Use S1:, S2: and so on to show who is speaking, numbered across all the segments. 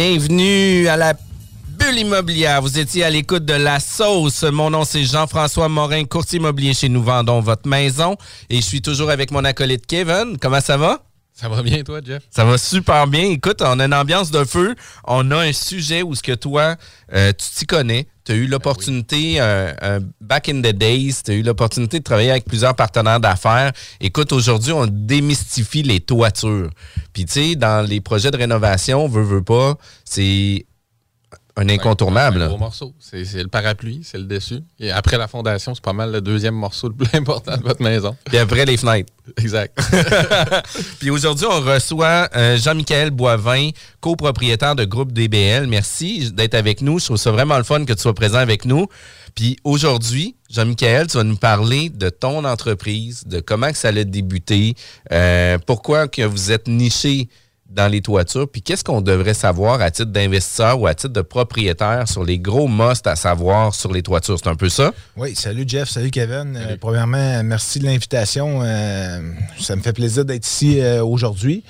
S1: Bienvenue à la bulle immobilière. Vous étiez à l'écoute de La Sauce. Mon nom, c'est Jean-François Morin, courtier immobilier chez Nous Vendons Votre Maison. Et je suis toujours avec mon acolyte Kevin. Comment ça va?
S2: Ça va bien, toi, Jeff?
S1: Ça va super bien. Écoute, on a une ambiance de feu. On a un sujet où ce que toi, euh, tu t'y connais. Tu as eu l'opportunité, euh, euh, back in the days, tu as eu l'opportunité de travailler avec plusieurs partenaires d'affaires. Écoute, aujourd'hui, on démystifie les toitures. Puis, tu sais, dans les projets de rénovation, veut, veut pas, c'est un incontournable.
S2: Un gros morceau. C'est c'est le parapluie, c'est le dessus. Et après la fondation, c'est pas mal le deuxième morceau le plus important de votre maison.
S1: Puis après, les fenêtres.
S2: Exact.
S1: Puis aujourd'hui, on reçoit euh, Jean-Michel Boivin, copropriétaire de groupe DBL. Merci d'être avec nous. Je trouve ça vraiment le fun que tu sois présent avec nous. Puis aujourd'hui, Jean-Michel, tu vas nous parler de ton entreprise, de comment que ça a débuté, euh, pourquoi que vous êtes niché dans les toitures, puis qu'est-ce qu'on devrait savoir à titre d'investisseur ou à titre de propriétaire sur les gros musts à savoir sur les toitures? C'est un peu ça?
S3: Oui, salut Jeff, salut Kevin. Euh, premièrement, merci de l'invitation. Euh, ça me fait plaisir d'être ici euh, aujourd'hui.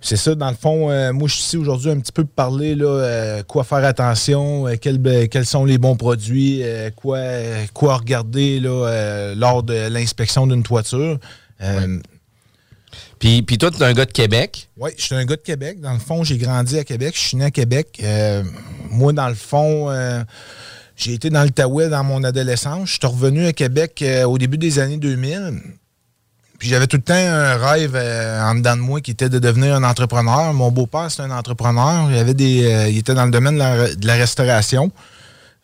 S3: C'est ça, dans le fond, euh, moi je suis ici aujourd'hui un petit peu pour parler là, euh, quoi faire attention, euh, quels, quels sont les bons produits, quoi, quoi regarder là, lors de l'inspection d'une toiture.
S1: Puis, toi, tu es un gars de Québec.
S3: oui, je suis un gars de Québec. Dans le fond, j'ai grandi à Québec. Je suis né à Québec. Euh, moi, dans le fond, euh, j'ai été dans l'Outaouais dans mon adolescence. Je suis revenu à Québec euh, au début des années 2000. Puis j'avais tout le temps un rêve en dedans de moi qui était de devenir un entrepreneur. Mon beau-père, c'est un entrepreneur. Il, avait des, il était dans le domaine de la restauration.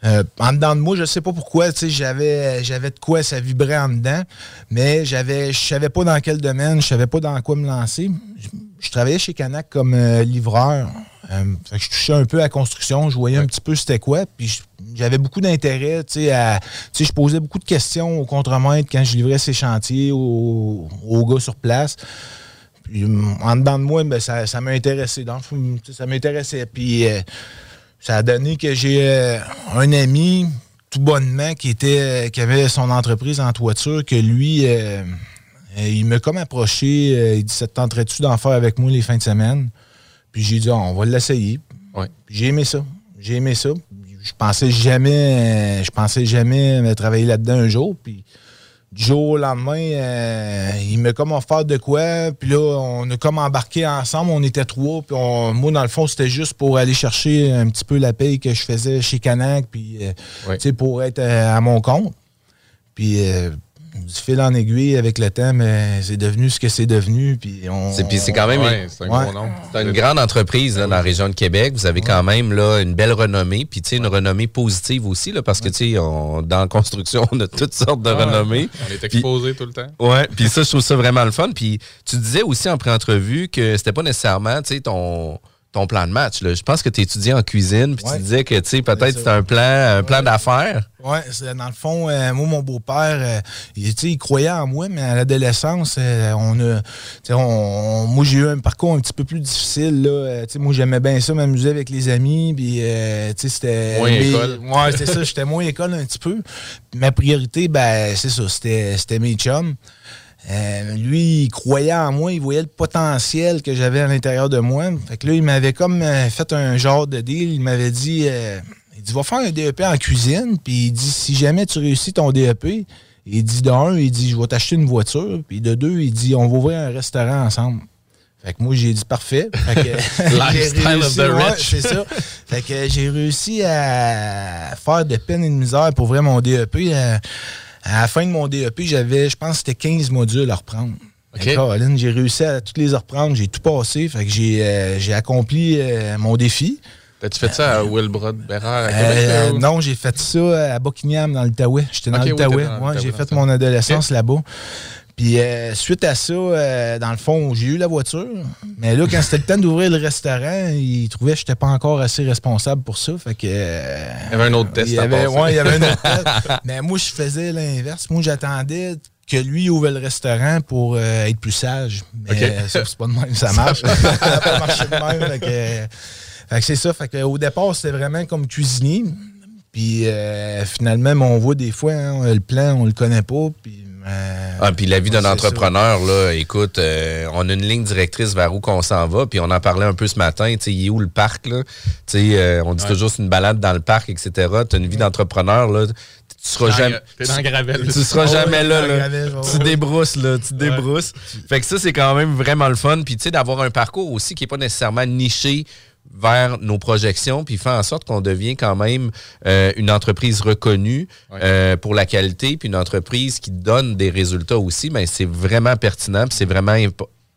S3: Euh, en dedans de moi, je sais pas pourquoi, tu sais, j'avais, j'avais de quoi ça vibrait en dedans, mais j'avais, je savais pas dans quel domaine, je savais pas dans quoi me lancer. Je, je travaillais chez Canac comme euh, livreur. Euh, fait que je touchais un peu à la construction, je voyais un petit peu c'était quoi, puis j'avais beaucoup d'intérêt, tu sais, à- tu sais, je posais beaucoup de questions au contremaître quand je livrais ces chantiers aux, aux gars sur place. Puis, hum, en dedans de moi, ben, ça, ça m'a intéressé. Dans le fond, tu sais, ça m'intéressait. Puis, ça a donné que j'ai euh, un ami, tout bonnement, qui, était, qui avait son entreprise en toiture, que lui, euh, euh, il m'a comme approché. euh, il dit Ça te tenterait-tu d'en faire avec moi les fins de semaine? Puis j'ai dit Ah, On va l'essayer.
S2: Ouais.
S3: J'ai aimé ça. J'ai aimé ça. Je pensais jamais, je pensais jamais me travailler là-dedans un jour. Puis du jour au lendemain, euh, il m'a comme offert de quoi. Puis là, on a comme embarqué ensemble. On était trois. Puis on- moi, dans le fond, c'était juste pour aller chercher un petit peu la paye que je faisais chez Canac. Puis, euh, tu sais, pour être euh, à mon compte. Puis, euh, du fil en aiguille avec le temps, mais c'est devenu ce que c'est devenu. Puis, on.
S1: C'est, puis c'est quand même
S2: Ouais, c'est un
S3: Ouais.
S2: gros nom.
S1: C'est une grande entreprise là, dans la région de Québec. Vous avez quand même là, une belle renommée, puis tu sais, une renommée positive aussi, là, parce que tu sais, on- dans la construction, on a toutes sortes de renommées.
S2: On est exposé tout le temps.
S1: Ouais, puis ça, je trouve ça vraiment le fun. Puis tu disais aussi en pré-entrevue que c'était pas nécessairement, tu sais, ton, ton plan de match. Là. Je pense que tu étudiais en cuisine, puis
S3: Ouais.
S1: tu disais que, peut-être c'était un plan, un plan d'affaires.
S3: Oui, dans le fond, euh, moi, mon beau-père, euh, il, il croyait en moi, mais à l'adolescence, euh, on a. on- on- moi, j'ai eu un parcours un petit peu plus difficile. Là. Moi, j'aimais bien ça, m'amuser avec les amis. Puis, c'était.
S2: Moins
S3: mes-
S2: école.
S3: Ouais, c'est ça, j'étais moins école un petit peu. Ma priorité, ben, c'est ça, c'était c'était mes chums. Euh, lui, il croyait en moi, il voyait le potentiel que j'avais à l'intérieur de moi. Fait que là, il m'avait comme euh, fait un genre de deal. Il m'avait dit, euh, il dit, va faire un DEP en cuisine. Puis il dit, si jamais tu réussis ton DEP, il dit, d'un, il dit, je vais t'acheter une voiture. Puis de deux, il dit, on va ouvrir un restaurant ensemble. Fait que moi, j'ai dit parfait. Fait que j'ai
S2: Lifestyle of the
S3: ouais,
S2: rich.
S3: c'est ça. Fait que j'ai réussi à faire de peine et de misère pour ouvrir mon DEP. Euh, À la fin de mon DEP, j'avais, je pense, c'était 15 modules à reprendre. Caroline, j'ai réussi à toutes les reprendre. J'ai tout passé. Fait que j'ai euh, j'ai accompli euh, mon défi.
S2: As-tu fait ça à Wilbrod Bérard à
S3: Euh, non, j'ai fait ça à Buckingham, dans l'Outaouais. J'étais dans
S2: Ok, oui,
S3: l'Outaouais.
S2: dans
S3: Ouais, j'ai fait mon adolescence là-bas. Puis euh, suite à ça, euh, dans le fond, j'ai eu la voiture. Mais là, quand c'était le temps d'ouvrir le restaurant, ils trouvaient que je n'étais pas encore assez responsable pour ça. Fait que. euh,
S2: Il y avait un autre test
S3: il y avait, ouais, il y avait un autre test. Mais moi, je faisais l'inverse. Moi, j'attendais que lui ouvre le restaurant pour être plus sage. Mais ça, c'est pas de même, ça marche. ça n'a pas marché de même. Fait que, c'est ça. Fait que, au départ, c'était vraiment comme cuisinier. Puis finalement, on voit des fois, hein, le plan, on le connaît pas. Puis,
S1: Ah, puis la vie d'un entrepreneur, là, écoute, euh, on a une ligne directrice vers où qu'on s'en va, puis on en parlait un peu ce matin, tu sais, il est où le parc, là? Tu sais, euh, on dit toujours c'est une balade dans le parc, etc. Tu as une vie d'entrepreneur, là, tu seras
S2: Dans-
S1: jamais...
S2: T'es dans Gravel.
S1: Tu seras
S3: Oh,
S1: jamais là, là.
S3: Gravel, ouais,
S1: Tu débrousses, là. Tu débrousses. Fait que ça, c'est quand même vraiment le fun. Puis, tu sais, d'avoir un parcours aussi qui n'est pas nécessairement niché vers nos projections, puis faire en sorte qu'on devient quand même euh, une entreprise reconnue euh, pour la qualité, puis une entreprise qui donne des résultats aussi, mais c'est vraiment pertinent, puis c'est vraiment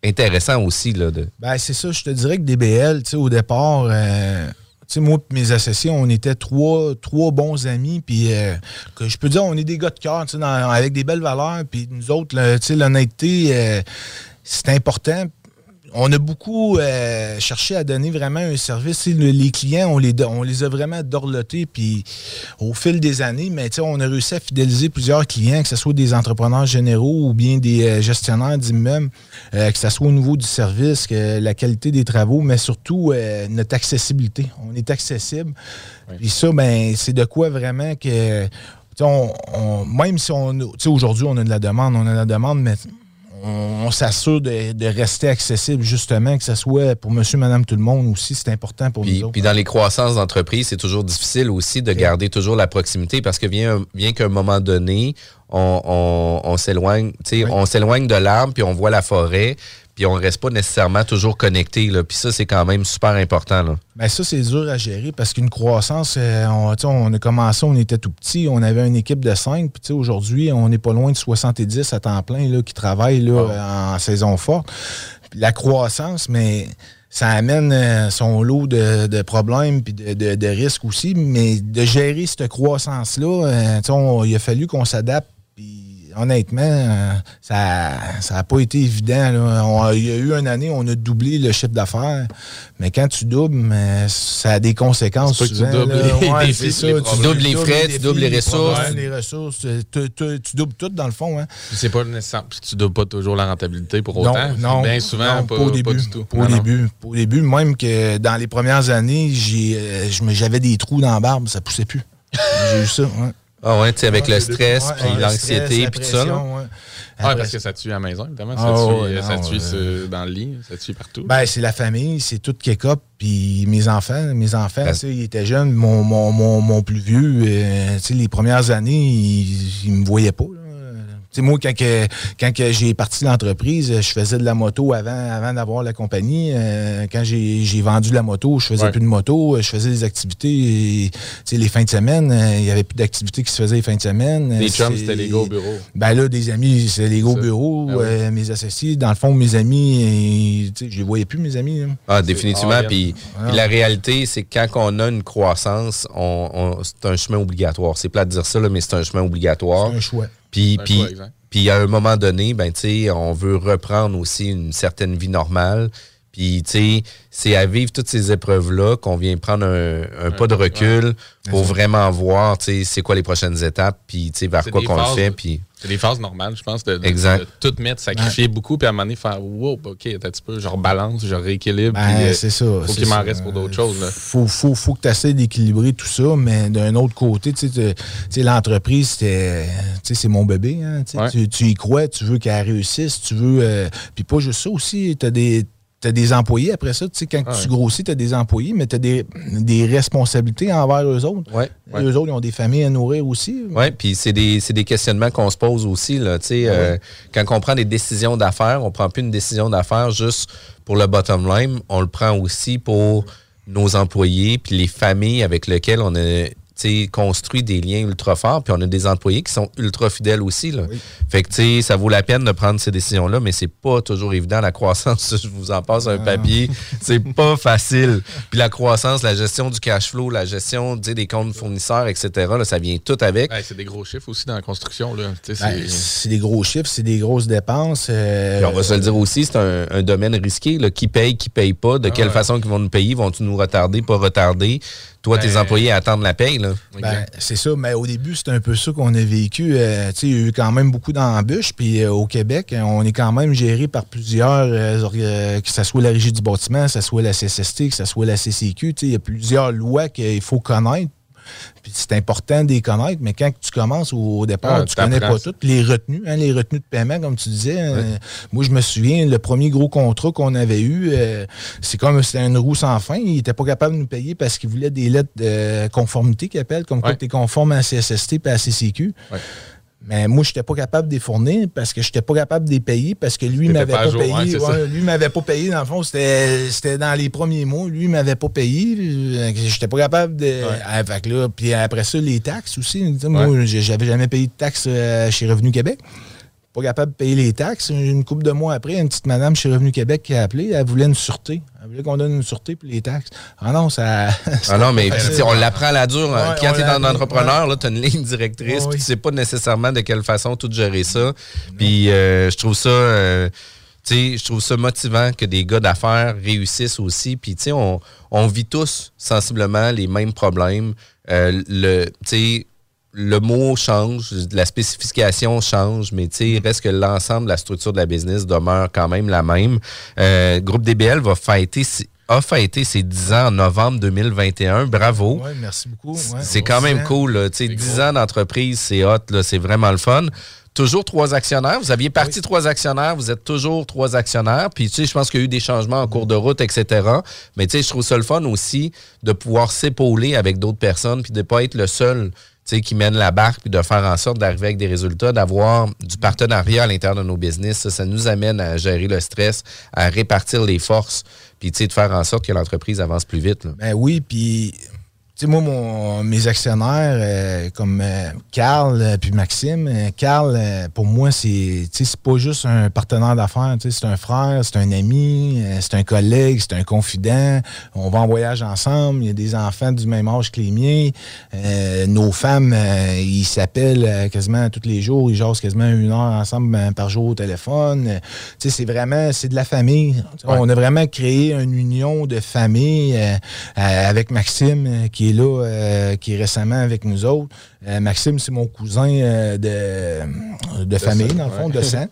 S1: intéressant aussi. Là, de...
S3: Ben, c'est ça, je te dirais que DBL, tu sais, au départ, euh, moi et mes associés, on était trois, trois bons amis, puis que je peux dire, on est des gars de cœur, tu sais, dans- avec des belles valeurs, puis nous autres, là, tu sais, l'honnêteté, c'est important. On a beaucoup euh, cherché à donner vraiment un service. Le- les clients, on les, do- on les a vraiment dorlotés, puis au fil des années, mais on a réussi à fidéliser plusieurs clients, que ce soit des entrepreneurs généraux ou bien des euh, gestionnaires d'immeubles, euh, que ce soit au niveau du service, que la qualité des travaux, mais surtout notre accessibilité. On est accessible. Puis ça, ben, c'est de quoi vraiment que. On, on- même si on. Aujourd'hui, on a de la demande, on a de la demande, mais on, on s'assure de, de rester accessible, justement, que ce soit pour monsieur, madame, tout le monde aussi. C'est important pour
S1: Puis,
S3: nous autres.
S1: puis dans les croissances d'entreprise, c'est toujours difficile aussi de garder toujours la proximité parce que vient, un- vient qu'à un moment donné, on, on- on s'éloigne,
S3: Oui.
S1: on s'éloigne de l'arbre, puis on voit la forêt, puis on reste pas nécessairement toujours connecté. Là. Puis ça, c'est quand même super important. Là.
S3: Ben ça, c'est dur à gérer parce qu'une croissance, euh, on, a commencé, on était tout petit, on avait une équipe de 5, puis aujourd'hui, on n'est pas loin de 70 à temps plein là, qui travaillent là, en saison forte. Puis La croissance, mais ça amène euh, son lot de, de problèmes puis de, de- de risques aussi, mais de gérer cette croissance-là, euh, il a fallu qu'on s'adapte. Puis honnêtement, euh, ça n'a pas été évident. là. On- il y a eu une année, on a doublé le chiffre d'affaires. Mais quand tu doubles, mais ça a des conséquences.
S2: Pas que tu doubles les
S3: Ouais,
S2: défis,
S3: c'est ça.
S2: les
S3: Tu
S1: doubles les frais, tu
S3: défis,
S1: doubles les ressources.
S3: problèmes, les ressources. Tu, tu- tu doubles tout dans le fond. Hein.
S2: C'est pas nécessaire. Tu dois pas toujours la rentabilité pour
S3: Non,
S2: autant.
S3: non,
S2: Bien souvent,
S3: non,
S2: pas,
S3: pas au
S2: pas
S3: début.
S2: du tout.
S3: Pas au
S2: Non, non.
S3: début. Pas au début, même que dans les premières années, j'ai, euh, j'avais des trous dans la barbe, ça poussait plus. j'ai eu ça. Ouais.
S1: Ah ouais, tu sais, avec le stress, puis l'anxiété, puis tout ça.
S3: ouais.
S2: Ah, parce que ça tue à la maison, évidemment. Ça
S3: Ah,
S2: tue,
S3: ouais,
S2: ça
S3: non,
S2: tue
S3: euh,
S2: dans le lit, ça tue partout.
S3: Ben, c'est la famille, c'est tout kick-up. Puis mes enfants, mes enfants,
S1: Ben-
S3: tu sais, ils étaient jeunes. Mon, mon, mon, mon plus vieux, euh, tu sais, les premières années, il, il me voyait pas. là. Tu sais, moi, quand, que- quand que j'ai parti l'entreprise, je faisais de la moto avant, avant d'avoir la compagnie. Euh, quand j'ai j'ai vendu la moto, je faisais
S2: Ouais.
S3: plus de moto. Je faisais des activités. et, sais, les fins de semaine, euh, il n'y avait plus d'activités qui se faisaient les fins de semaine.
S2: Les
S3: Euh,
S2: chums, c'était les gars au bureau.
S3: ben là, des amis, c'est les gros bureaux,
S2: Ah ouais.
S3: euh, mes associés. Dans le fond, mes amis, euh, je les voyais plus, mes amis. là.
S1: Ah, définitivement. Puis,
S3: Ah.
S1: puis la réalité, c'est que quand on a une croissance, on, on- c'est un chemin obligatoire. C'est plat de dire ça, là, mais c'est un chemin obligatoire.
S3: C'est un choix.
S1: Puis, à un moment donné, ben, tu sais, on veut reprendre aussi une certaine vie normale. Puis, tu sais, c'est à vivre toutes ces épreuves-là qu'on vient prendre un, un pas de recul pour vraiment voir, tu sais, c'est quoi les prochaines étapes, puis, tu sais, vers quoi qu'on le fait. Puis,
S2: C'est des phases normales, je pense, de, de-
S1: Exact.
S2: de tout mettre, sacrifier beaucoup, puis à un moment donné, faire Wow, OK, un petit peu, je rebalance, je rééquilibre.
S3: Ben,
S2: puis, euh,
S3: c'est ça.
S2: Faut qu'il m'en reste pour d'autres choses. Là.
S3: Faut, faut, faut que tu essaies d'équilibrer tout ça, mais d'un autre côté, tu sais, l'entreprise, c'était- tu sais, c'est mon bébé. hein,
S2: Ouais.
S3: tu, tu y crois, tu veux qu'elle réussisse, tu veux. euh, Puis pas juste ça aussi, tu as des. T'as des employés après ça, tu sais, quand
S2: Ouais.
S3: tu grossis, tu as des employés, mais tu as des, des responsabilités envers eux autres.
S1: ouais.
S2: Ouais.
S3: Eux autres, ils ont des familles à nourrir aussi.
S1: Oui, puis c'est des, des questionnements qu'on se pose aussi. Là, tu sais, euh, quand on prend des décisions d'affaires, on prend plus une décision d'affaires juste pour le bottom line, on le prend aussi pour nos employés puis les familles avec lesquelles on a construit des liens ultra forts, puis on a des employés qui sont ultra fidèles aussi. Là. Fait que, ça vaut la peine de prendre ces décisions-là, mais c'est pas toujours évident. La croissance, je vous en passe un papier, c'est pas facile. Puis la croissance, la gestion du cash flow, la gestion des comptes fournisseurs, etc., là, ça vient tout avec.
S2: c'est des gros chiffres aussi dans la construction. Là.
S3: Ben, c'est des gros chiffres, c'est des grosses dépenses. Euh,
S1: puis on va se le dire aussi, c'est un, domaine risqué. Là. Qui paye, qui paye pas, de ah quelle façon ils vont nous payer, vont-ils nous retarder, pas retarder? Toi, tes ben, employés attendent la paye, là.
S3: Ben, c'est ça, mais au début, c'est un peu ça qu'on a vécu. Euh, il y a eu quand même beaucoup d'embûches. Puis euh, au Québec, on est quand même géré par plusieurs, euh, que ce soit la Régie du bâtiment, que ce soit la CSST, que ce soit la CCQ. Il y a plusieurs lois qu'il faut connaître c'est important de les connaître, mais quand tu commences au, départ, ah, tu connais pas toutes. Les retenues, hein, les retenues de paiement, comme tu disais. Euh, moi, je me souviens, le premier gros contrat qu'on avait eu, euh, c'est comme c'était une roue sans fin. Il n'était pas capable de nous payer parce qu'il voulait des lettres de conformité qu'il appelle, comme quoi tu es conforme à CSST et à CCQ. Mais moi, je n'étais pas capable de les fournir parce que je n'étais pas capable de les payer parce que lui ne m'avait pas, payé. Lui lui m'avait pas payé. Dans le fond, c'était dans les premiers mois. Lui, il m'avait pas payé. Je n'étais pas capable de. Ah, puis après ça, les taxes aussi. Moi, j'avais jamais payé de taxes euh, chez Revenu Québec pas capable de payer les taxes. Une couple de mois après, une petite madame chez Revenu Québec qui a appelé, elle voulait une sûreté. Elle voulait qu'on donne une sûreté pour les taxes. Ah non, ça.
S1: ah non, mais on l'apprend à la dure. Hein. Quand tu es un entrepreneur, tu as une ligne directrice, tu sais pas nécessairement de quelle façon tout gérer ça. Puis euh, je trouve ça. Euh, je trouve ça motivant que des gars d'affaires réussissent aussi. Puis, on, on vit tous sensiblement les mêmes problèmes. Euh, le, le mot change, la spécification change, mais il reste que l'ensemble de la structure de la business demeure quand même la même. Euh, Groupe DBL va fêter a fêté ses 10 ans en novembre 2021. Bravo.
S3: Oui, merci beaucoup.
S1: c'est quand même cool. Là. 10 ans d'entreprise, c'est hot. C'est vraiment le fun. Toujours trois actionnaires. Vous aviez parti trois actionnaires. Vous êtes toujours trois actionnaires. Puis, tu sais, je pense qu'il y a eu des changements en cours de route, etc. Mais, tu sais, je trouve ça le fun aussi de pouvoir s'épauler avec d'autres personnes puis de ne pas être le seul qui mène la barque, puis de faire en sorte d'arriver avec des résultats, d'avoir du partenariat à l'intérieur de nos business. Ça, nous amène à gérer le stress, à répartir les forces, puis de faire en sorte que l'entreprise avance plus vite.
S3: Ben oui, puis sais, moi, mon, mes actionnaires, euh, comme euh, Carl euh, puis Maxime, Carl, pour moi, c'est pas juste un partenaire d'affaires, c'est un frère, c'est un ami, c'est un collègue, c'est un confident. On va en voyage ensemble, il y a des enfants du même âge que les miens. nos femmes, ils s'appellent quasiment tous les jours, ils jasent quasiment une heure ensemble ben, par jour au téléphone. c'est vraiment, c'est de la famille. On a vraiment créé une union de famille avec Maxime qui est là, euh, qui est récemment avec nous autres. Euh, Maxime, c'est mon cousin euh, de, de, famille, dans le fond, de sang.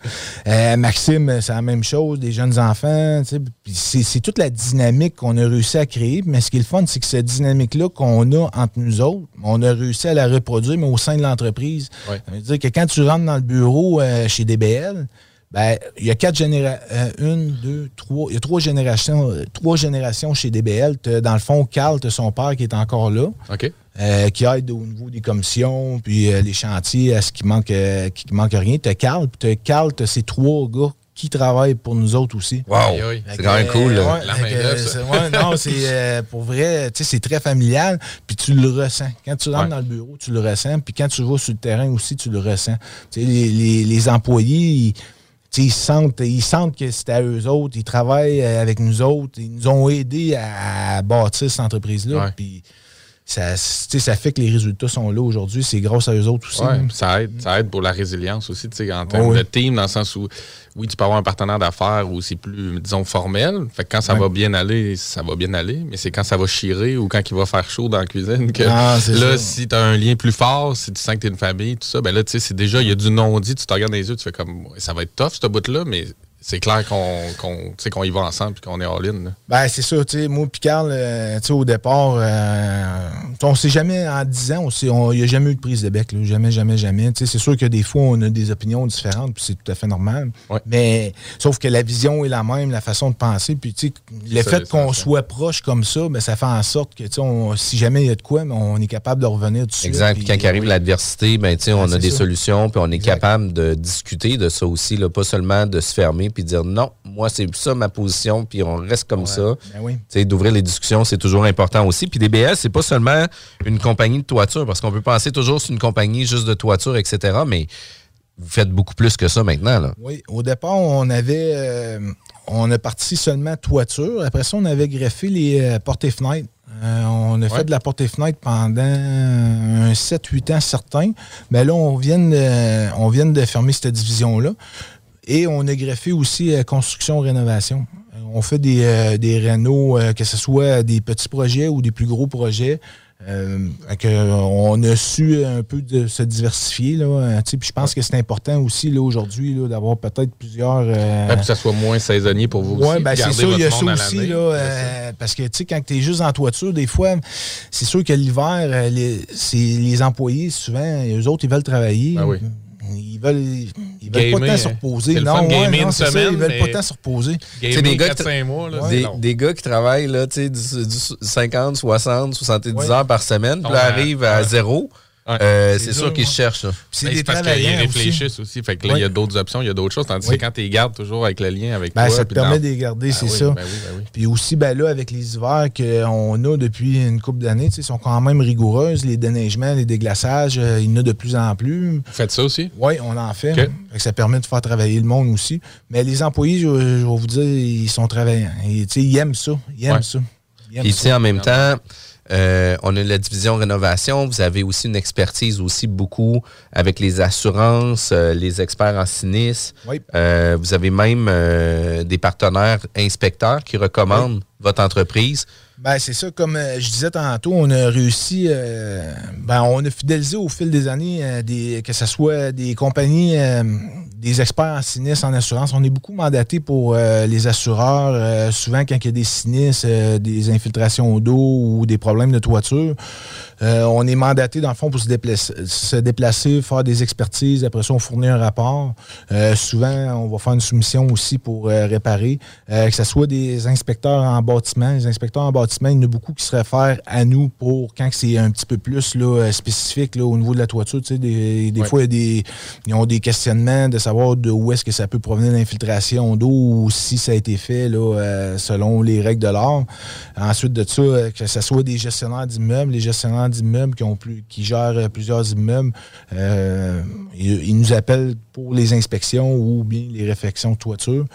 S3: Maxime, c'est la même chose, des jeunes enfants. C'est toute la dynamique qu'on a réussi à créer. Mais ce qui est le fun, c'est que cette dynamique-là qu'on a entre nous autres, on a réussi à la reproduire, mais au sein de l'entreprise. Ça veut dire que quand tu rentres dans le bureau chez DBL, ben, il y a quatre générations. une, deux, trois. Il y a trois générations, trois générations chez DBL. Dans le fond, Carl, tu son père qui est encore là.
S2: OK.
S3: Euh, qui aide au niveau des commissions, puis euh, les chantiers, à ce qui manque, euh, qui manque rien. Tu as Carl, puis tu as Carl, tu ces trois gars qui travaillent pour nous autres aussi.
S1: Wow! C'est quand même cool. Là.
S3: non, c'est pour vrai, tu sais, c'est très familial, puis tu le ressens. Quand tu rentres dans le bureau, tu le ressens, puis quand tu vas sur le terrain aussi, tu le ressens. Tu sais, les, les, les employés, ils sentent, ils sentent que c'est à eux autres, ils travaillent euh, avec nous autres, ils nous ont aidés à, bâtir cette entreprise-là. Puis ça, ça fait que les résultats sont là aujourd'hui. C'est grâce à eux autres aussi.
S2: ça, aide, ça aide pour la résilience aussi, en termes de team, dans le sens où, oui, tu peux avoir un partenaire d'affaires où c'est plus, disons, formel. Fait que quand ça va bien aller, ça va bien aller. Mais c'est quand ça va chirer ou quand il va faire chaud dans la cuisine que ah, là, si tu as un lien plus fort, si tu sens que tu es une famille, tout ça, ben là, tu sais, c'est déjà, il y a du non-dit, tu te regardes dans les yeux, tu fais comme, ça va être tough, ce bout-là, mais c'est clair qu'on y va ensemble et qu'on est all-in.
S3: Ben, c'est ça. Moi et Carl, euh, au départ, euh, on sait jamais, en 10 ans, il n'y a jamais eu de prise de bec. jamais, jamais, jamais. C'est sûr que des fois, on a des opinions différentes, puis c'est tout à fait normal. Mais sauf que la vision est la même, la façon de penser. Puis le fait qu'on soit proche comme ça, ben, ça fait en sorte que si jamais il y a de quoi, ben, on est capable de revenir dessus.
S1: Exact. Puis quand arrive l'adversité, ben, on a des solutions, puis on est capable de discuter de ça aussi, là, pas seulement de se fermer puis dire non, moi, c'est ça ma position, puis on reste comme ça.
S3: Ben oui.
S1: D'ouvrir les discussions, c'est toujours important aussi. Puis DBL, c'est pas seulement une compagnie de toiture, parce qu'on peut penser toujours c'est une compagnie juste de toiture, etc. Mais vous faites beaucoup plus que ça maintenant. Là.
S3: Oui, au départ, on avait. Euh, on a parti seulement toiture. Après ça, on avait greffé les euh, portes et fenêtres. Euh, on a fait de la porte et fenêtre pendant un 7-8 ans certains. Mais là, on vient, de, on vient de fermer cette division-là. Et on a greffé aussi construction-rénovation. On fait des, des rénaux, que ce soit des petits projets ou des plus gros projets. Euh, on a su un peu de se diversifier. Là, euh, puis je pense que c'est important aussi là, aujourd'hui d'avoir peut-être plusieurs. Euh,
S2: que ça soit moins saisonnier pour vous
S3: aussi. Ben c'est ça, il y a ça aussi. Là, parce que quand tu es juste en toiture, des fois, c'est sûr que l'hiver, les, les employés, souvent, eux autres, ils veulent travailler.
S2: Ben oui.
S3: Ils veulent, ils veulent pas tant se reposer. Non, ouais, non c'est ça, ils veulent pas tant se reposer.
S1: C'est des, gars qui mois, là, des, des, gars qui travaillent là, du, du 50, 60, 70 heures par semaine, puis arrivent à zéro. Euh, c'est sûr qu'ils cherchent.
S2: C'est des parce qu'ils réfléchissent aussi. Fait que là, il y a d'autres options, il y a d'autres choses. Tandis que quand tu les gardes toujours avec le lien avec
S3: ben,
S2: toi.
S3: Ça te permet de les garder, ben c'est ça. Ben puis aussi, ben là, avec les hivers qu'on a depuis une couple d'années, ils sont quand même rigoureuses. Les déneigements, les déglaçages, euh, il y en a de plus en plus.
S2: Vous faites ça aussi?
S3: Oui, on en fait. fait ça permet de faire travailler le monde aussi. Mais les employés, je, vais vous dire, ils sont travaillants. ils aiment ça. Ils aiment ça.
S1: Ils Ici, en même temps, euh, on a la division rénovation. Vous avez aussi une expertise aussi beaucoup avec les assurances, euh, les experts en sinistre. Euh, vous avez même des partenaires inspecteurs qui recommandent votre entreprise.
S3: Ben, c'est ça, comme je disais tantôt, on a réussi, ben, on a fidélisé au fil des années des, que ce soit des compagnies des experts en sinistres, en assurance. On est beaucoup mandaté pour euh, les assureurs. Euh, souvent, quand il y a des sinistres, euh, des infiltrations d'eau ou des problèmes de toiture, on est mandaté, dans le fond, pour se déplacer, se déplacer, faire des expertises. Après ça, on fournit un rapport. souvent, on va faire une soumission aussi pour réparer. que ce soit des inspecteurs en bâtiment. Les inspecteurs en bâtiment, il y en a beaucoup qui se réfèrent à nous pour quand c'est un petit peu plus là, spécifique là, au niveau de la toiture. des, des fois, il y a des, ils ont des questionnements de savoir de où est-ce que ça peut provenir d'infiltration d'eau ou si ça a été fait là, euh, selon les règles de l'art. Ensuite de ça, euh, que ce soit des gestionnaires d'immeubles, les gestionnaires d'immeubles qui, ont plus, qui gèrent euh, plusieurs immeubles, ils, nous appellent pour les inspections ou bien les réfections de toiture.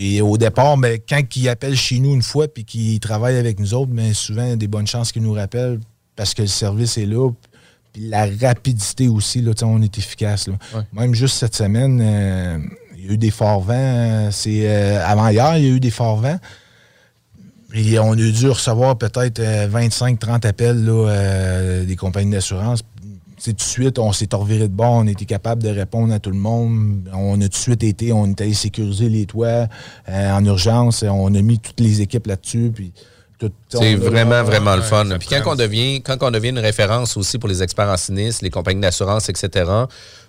S3: Et au départ, ben, quand ils appellent chez nous une fois puis qu'ils travaillent avec nous autres, ben, souvent, il y a des bonnes chances qu'ils nous rappellent parce que le service est là la rapidité aussi, là, on est efficace. Même juste cette semaine, euh, il y a eu des forts vents. Euh, c'est euh, avant hier, il y a eu des forts vents. Et on a dû recevoir peut-être 25-30 appels des compagnies d'assurance. tout de suite, on s'est reviré de bord, on était capable de répondre à tout le monde. On a tout de suite été, on est allé sécuriser les toits en urgence. On a mis toutes les équipes là-dessus. Puis
S1: c'est vraiment, vraiment le fun. Puis quand on, devient, quand on devient une référence aussi pour les experts en sinistre, les compagnies d'assurance, etc.,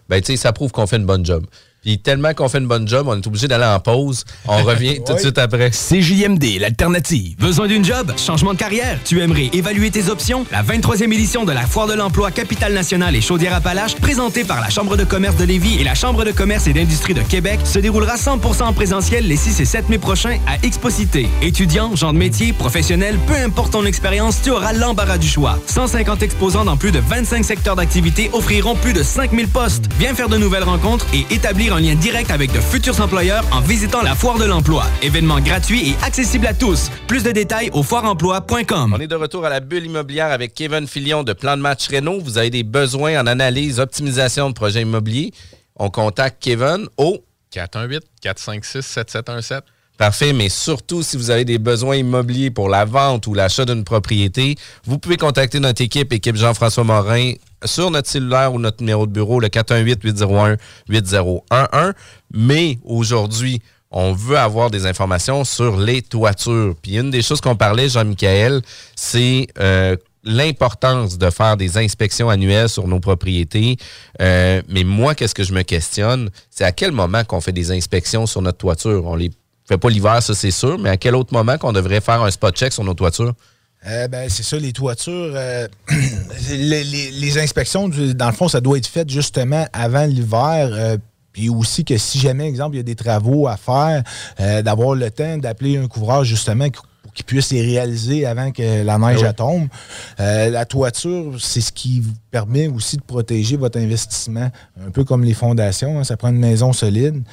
S1: ben, ça prouve qu'on fait une bonne job. Puis tellement qu'on fait une bonne job, on est obligé d'aller en pause. On revient tout de suite après.
S4: CJMD, l'alternative. Besoin d'une job? Changement de carrière? Tu aimerais évaluer tes options? La 23e édition de la Foire de l'emploi Capitale Nationale et Chaudière-Appalaches, présentée par la Chambre de commerce de Lévis et la Chambre de commerce et d'industrie de Québec, se déroulera 100% en présentiel les 6 et 7 mai prochains à Exposité. Étudiants, gens de métier, professionnels, peu importe ton expérience, tu auras l'embarras du choix. 150 exposants dans plus de 25 secteurs d'activité offriront plus de 5000 postes. Viens faire de nouvelles rencontres et établir un lien direct avec de futurs employeurs en visitant la Foire de l'Emploi. Événement gratuit et accessible à tous. Plus de détails au foireemploi.com.
S1: On est de retour à la bulle immobilière avec Kevin Filion de Plan de match Renault. Vous avez des besoins en analyse, optimisation de projets immobiliers? On contacte Kevin au
S2: 418-456-7717.
S1: Parfait, mais surtout si vous avez des besoins immobiliers pour la vente ou l'achat d'une propriété, vous pouvez contacter notre équipe, équipe Jean-François Morin, sur notre cellulaire ou notre numéro de bureau, le 418-801-8011. Mais aujourd'hui, on veut avoir des informations sur les toitures. Puis une des choses qu'on parlait, Jean-Michel, c'est euh, l'importance de faire des inspections annuelles sur nos propriétés. Euh, mais moi, qu'est-ce que je me questionne, c'est à quel moment qu'on fait des inspections sur notre toiture? On les fait pas l'hiver, ça c'est sûr, mais à quel autre moment qu'on devrait faire un spot check sur nos toitures?
S3: Euh, ben, c'est ça, les toitures. Euh, les, inspections, dans le fond, ça doit être fait justement avant l'hiver. Euh, Puis aussi que si jamais, exemple, il y a des travaux à faire, euh, d'avoir le temps d'appeler un couvreur justement pour qu'il puisse les réaliser avant que la neige ah tombe. La toiture, c'est ce qui vous permet aussi de protéger votre investissement. Un peu comme les fondations, hein, ça prend une maison solide.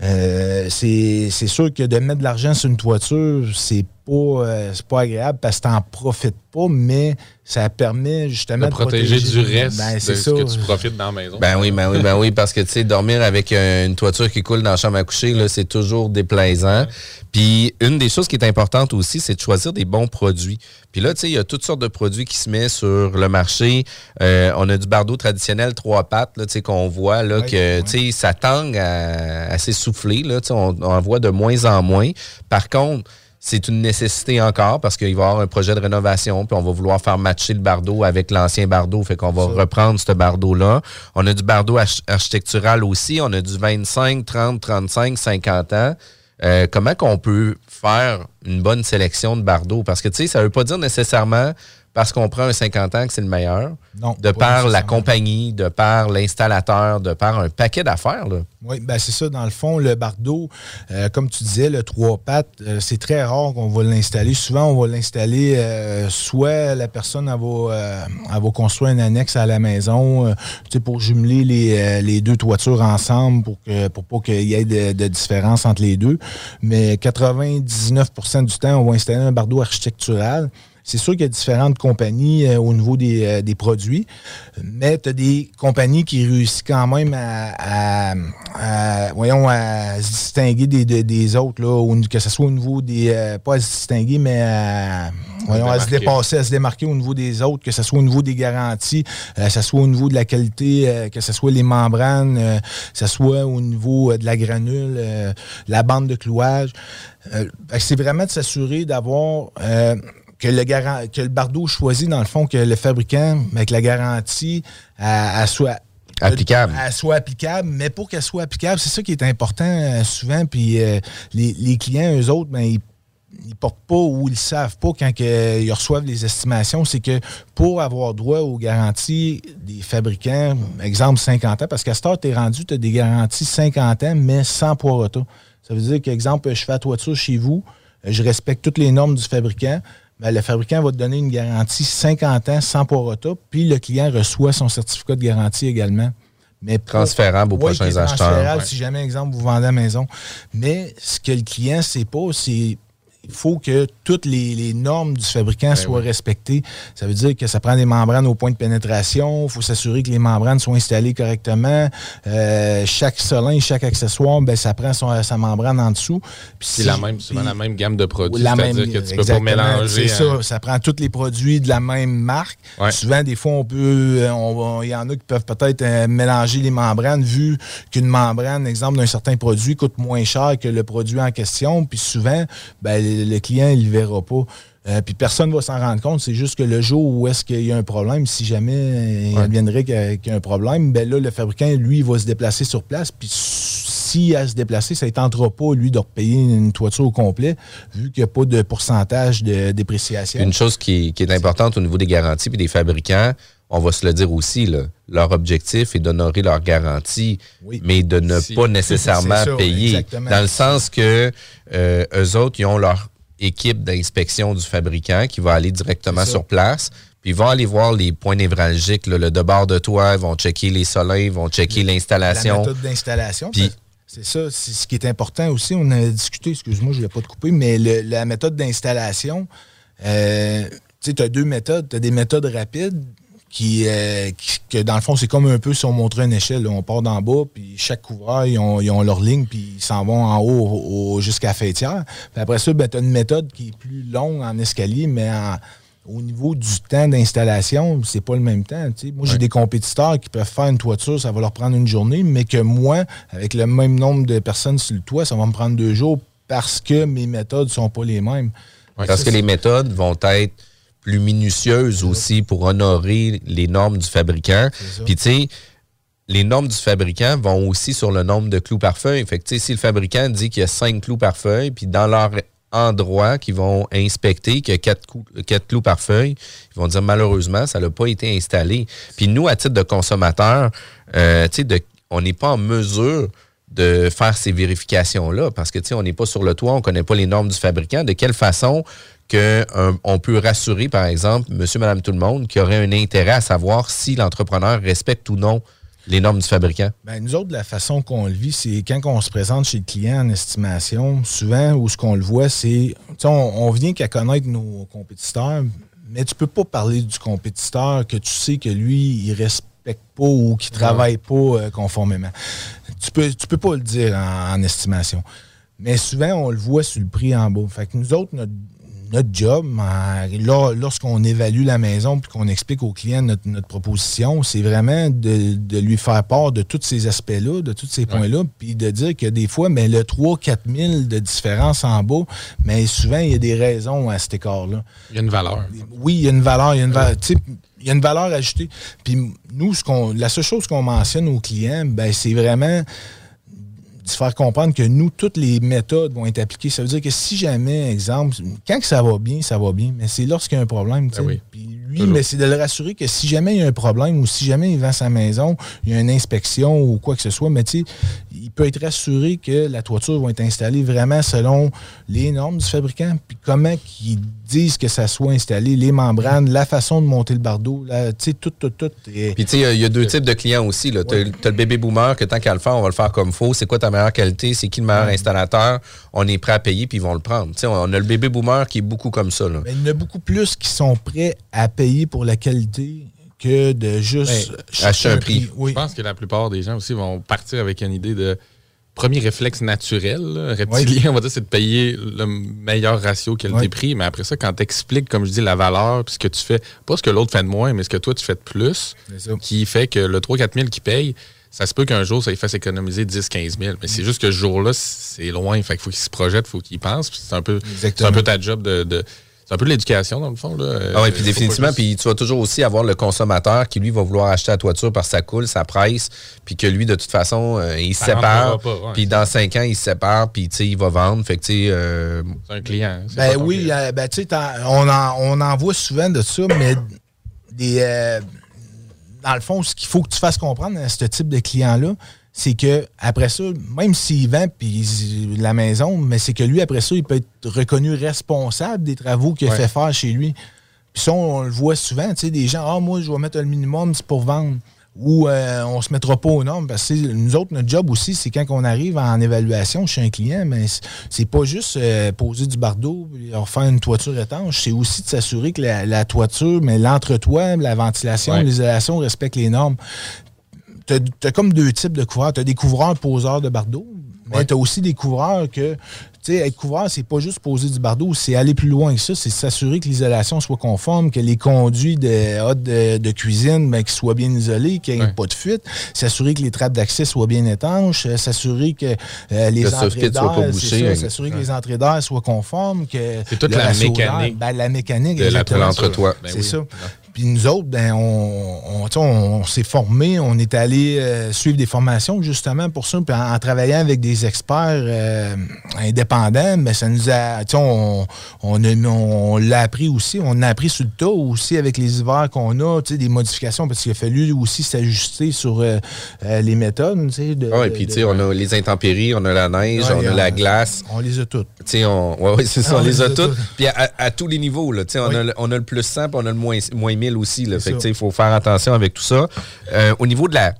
S3: C'est sûr que de mettre de l'argent sur une toiture, c'est pas, euh, pas agréable parce que tu n'en profites pas, mais ça permet justement
S2: de, protéger, du reste ben, de ce que tu profites dans la maison.
S1: Ben oui, ben oui, ben oui, parce que tu sais, dormir avec une toiture qui coule dans la chambre à coucher, c'est toujours déplaisant. Puis une des choses qui est importante aussi, c'est de choisir des bons produits. Puis là, tu sais, il y a toutes sortes de produits qui se mettent sur le marché. Euh, on a du bardeau traditionnel trois pattes, tu sais, qu'on voit là que, tu sais, ça tangue à, s'essouffler, là, tu sais, on en voit de moins en moins. Par contre, c'est une nécessité encore parce qu'il va y avoir un projet de rénovation, puis on va vouloir faire matcher le bardeau avec l'ancien bardeau, fait qu'on va reprendre ce bardeau-là. On a du bardeau architectural aussi, on a du 25, 30, 35, 50 ans. Euh, comment qu'on peut faire une bonne sélection de bardeaux? Parce que, tu sais, ça ne veut pas dire nécessairement parce qu'on prend un 50 ans que c'est le meilleur. Non. De par la compagnie, de par l'installateur, de par un paquet d'affaires.
S3: Oui, ben c'est ça. Dans le fond, le bardeau, euh, comme tu disais, le trois pattes, euh, c'est très rare qu'on va l'installer. Souvent, on va l'installer, euh, soit la personne elle va, va, construire un annexe à la maison pour jumeler les, deux toitures ensemble pour, que, pour pas qu'il y ait de, de, différence entre les deux. Mais 99% du temps, on va installer un bardeau architectural. C'est sûr qu'il y a différentes compagnies euh, au niveau euh, des, produits, mais tu as des compagnies qui réussissent quand même à, voyons, à se distinguer des, autres, là, que ce soit au niveau des. Euh, pas à se distinguer, mais à, voyons, à se dépasser, à se démarquer au niveau des autres, que ce soit au niveau des garanties, que ce soit au niveau de la qualité, que ce soit les membranes, que ce soit au niveau de la granule, la bande de clouage. c'est vraiment de s'assurer d'avoir que le, que le bardeau choisit, dans le fond, que le fabricant, avec la garantie, elle, soit
S1: applicable.
S3: soit applicable, mais pour qu'elle soit applicable, c'est ça qui est important euh, souvent. Puis euh, les, clients, eux autres, ben, ils ne portent pas ou ils ne savent pas quand ils reçoivent les estimations, c'est que pour avoir droit aux garanties des fabricants, exemple 50 ans, parce qu'à ce tu es rendu, tu as des garanties 50 ans, mais sans poids Ça veut dire qu'exemple, je fais la toiture chez vous, je respecte toutes les normes du fabricant, ben, le fabricant va te donner une garantie 50 ans sans rota, puis le client reçoit son certificat de garantie également.
S1: Mais transférable aux prochains acheteurs.
S3: Si jamais, exemple, vous vendez la maison. Mais ce que le client ne sait pas, c'est il faut que toutes les, normes du fabricant ben soient respectées. Ça veut dire que ça prend des membranes au point de pénétration. Il faut s'assurer que les membranes soient installées correctement. Euh, chaque solin, chaque accessoire, ben, ça prend sa membrane en dessous.
S2: C'est la même, souvent la même gamme de produits. C'est-à-dire que tu peux pas mélanger.
S3: C'est ça. Ça prend tous les produits de la même marque. Souvent, des fois, on peut. Il y en a qui peuvent peut-être euh, mélanger les membranes, vu qu'une membrane, exemple d'un certain produit, coûte moins cher que le produit en question. Puis souvent, ben, le client, il ne verra pas. Euh, puis personne ne va s'en rendre compte. C'est juste que le jour où est-ce qu'il y a un problème, si jamais il viendrait qu'il y, a un problème, ben là, le fabricant, lui, il va se déplacer sur place. Puis s'il a à se déplacer, ça ne tentera pas, lui, de repayer une toiture au complet, vu qu'il n'y a pas de pourcentage de dépréciation.
S1: Une chose qui, est importante au niveau des garanties et des fabricants, on va se le dire aussi, leur objectif est d'honorer leur garantie, mais de ne pas nécessairement payer. Dans le sens que euh, eux autres, ils ont leur équipe d'inspection du fabricant qui va aller directement sur place. Puis ils vont aller voir les points névralgiques, le debord de toit, ils vont checker les soleils, ils vont checker l'installation.
S3: La méthode d'installation. C'est ça, c'est ce qui est important aussi. On a discuté, excuse-moi, je ne vais pas te couper, mais la méthode d'installation, euh, tu as deux méthodes. Tu as des méthodes rapides euh, qui, que dans le fond, c'est comme un peu si on montrait une échelle. On part d'en bas, puis chaque couvreur, ils ont, leur ligne, puis ils s'en vont en haut jusqu'à la fêtière. Puis après ça, ben, tu as une méthode qui est plus longue en escalier, mais au niveau du temps d'installation, c'est pas le même temps. Moi, j'ai des compétiteurs qui peuvent faire une toiture, ça va leur prendre une journée, mais que moi, avec le même nombre de personnes sur le toit, ça va me prendre deux jours parce que mes méthodes sont pas les mêmes.
S1: parce que les méthodes vont être plus minutieuse aussi pour honorer les normes du fabricant. Puis tu sais, les normes du fabricant vont aussi sur le nombre de clous par feuille. Fait que, si le fabricant dit qu'il y a cinq clous par feuille, puis dans leur endroit qu'ils vont inspecter qu'il y a quatre, clous par feuille, ils vont dire malheureusement, ça n'a pas été installé. Puis nous, à titre de consommateur, euh, de on n'est pas en mesure de faire ces vérifications-là parce que, tu sais, on n'est pas sur le toit, on ne connaît pas les normes du fabricant. De quelle façon que on peut rassurer, par exemple, monsieur, madame, tout le monde, qui aurait un intérêt à savoir si l'entrepreneur respecte ou non les normes du fabricant?
S3: Ben, nous autres, la façon qu'on le vit, c'est quand on se présente chez le client en estimation, souvent, où ce qu'on le voit, c'est. On, on vient qu'à connaître nos compétiteurs, mais tu peux pas parler du compétiteur que tu sais que lui, il respecte pas ou qu'il travaille pas euh, conformément. Tu peux, tu peux pas le dire en, en, estimation. Mais souvent, on le voit sur le prix en bas. Fait que nous autres, notre, notre job, lorsqu'on évalue la maison puis qu'on explique au client notre, proposition, c'est vraiment de, lui faire part de tous ces aspects-là, de tous ces points-là, puis de dire que des fois, mais le 3-4 000 de différence en bas, mais souvent, il y a des raisons à cet écart-là.
S2: Il y a une valeur.
S3: Oui, il y a une valeur. Il y a une valeur. Il y a une valeur ajoutée. Puis nous, ce qu'on, la seule chose qu'on mentionne aux clients, ben, c'est vraiment de faire comprendre que nous, toutes les méthodes vont être appliquées. Ça veut dire que si jamais, exemple, quand que ça va bien, ça va bien, mais c'est lorsqu'il y a un problème. Ben Puis lui, mais c'est de le rassurer que si jamais il y a un problème ou si jamais il vend sa maison, il y a une inspection ou quoi que ce soit, mais tu sais, il peut être rassuré que la toiture va être installée vraiment selon les normes du fabricant, puis comment qu'ils disent que ça soit installé, les membranes, la façon de monter le bardeau, tu sais, tout, tout, tout.
S1: Puis tu sais, il y a deux types de clients aussi. Tu as, le bébé boomer que tant qu'à le faire, on va le faire comme faut. C'est quoi ta meilleure qualité? C'est qui le meilleur installateur? On est prêt à payer, puis ils vont le prendre. sais, on a le bébé boomer qui est beaucoup comme ça. Là.
S3: Mais il y en a beaucoup plus qui sont prêts à payer pour la qualité que de juste
S1: acheter un prix.
S2: Je pense que la plupart des gens aussi vont partir avec une idée de premier réflexe naturel, reptilien, on va dire, c'est de payer le meilleur ratio qualité-prix. Mais après ça, quand tu expliques, comme je dis, la valeur, puis ce que tu fais, pas ce que l'autre fait de moins, mais ce que toi, tu fais de plus, qui fait que le 3-4 000 qui paye, ça se peut qu'un jour, ça lui fasse économiser 10-15 000. Mais c'est juste que ce jour-là, c'est loin. Fait qu'il faut qu'il se projette, il faut qu'il pense. C'est un, peu, un peu ta job de c'est un peu de l'éducation, dans le fond. Là.
S1: Ah oui, puis définitivement, puis tu vas toujours aussi avoir le consommateur qui, lui, va vouloir acheter la toiture parce que ça coule, ça presse, puis que lui, de toute façon, euh, il se sépare, puis dans cinq ans, il se sépare, puis il va vendre. Fait que, tu
S2: euh, C'est un client.
S3: Ben oui, ben, tu sais, on en, on en voit souvent de ça, mais des, euh, dans le fond, ce qu'il faut que tu fasses comprendre à ce type de client-là, c'est que après ça, même s'il vend puis la maison, mais c'est que lui, après ça, il peut être reconnu responsable des travaux qu'il a fait faire chez lui. Puis ça, on, le voit souvent, tu sais, des gens, ah, moi, je vais mettre le minimum, c'est pour vendre. Ou euh, on se mettra pas aux normes. Parce que nous autres, notre job aussi, c'est quand on arrive en évaluation chez un client, mais c'est pas juste euh, poser du bardeau et refaire une toiture étanche. C'est aussi de s'assurer que la, toiture, mais l'entretoit, la ventilation, l'isolation respectent les normes tu as, comme deux types de couvreurs. Tu as des couvreurs poseurs de bardeau, mais tu as aussi des couvreurs que, tu sais, être couvreur, c'est pas juste poser du bardeau, c'est aller plus loin que ça, c'est s'assurer que l'isolation soit conforme, que les conduits de, de, cuisine, ben, soient bien isolés, qu'il n'y ait pas de fuite, s'assurer que les trappes d'accès soient bien étanches, euh, s'assurer que euh, les entrées d'air, s'assurer que les entrées d'air soient conformes, que
S2: c'est toute la mécanique,
S3: ben, la mécanique, de
S1: l'entretoit.
S3: c'est ben ça. Puis nous autres, ben, on, on, s'est formés, on est allé euh, suivre des formations justement pour ça. Puis en, travaillant avec des experts euh, indépendants, ben, ça nous a. On, on, l'a appris aussi. On a appris sur le tas aussi avec les hivers qu'on a, des modifications, parce qu'il a fallu aussi s'ajuster sur euh, les méthodes.
S1: De, ah oui, puis tu sais, on a les intempéries, on a la neige, on a la glace.
S3: On les a toutes.
S1: On, ouais, c'est ça, on, les a, toutes. Puis à, tous les niveaux, là, on, a, on a le plus 100 puis on a le moins, moins aussi. Là. Fait il faut faire attention avec tout ça. Euh, au niveau de la,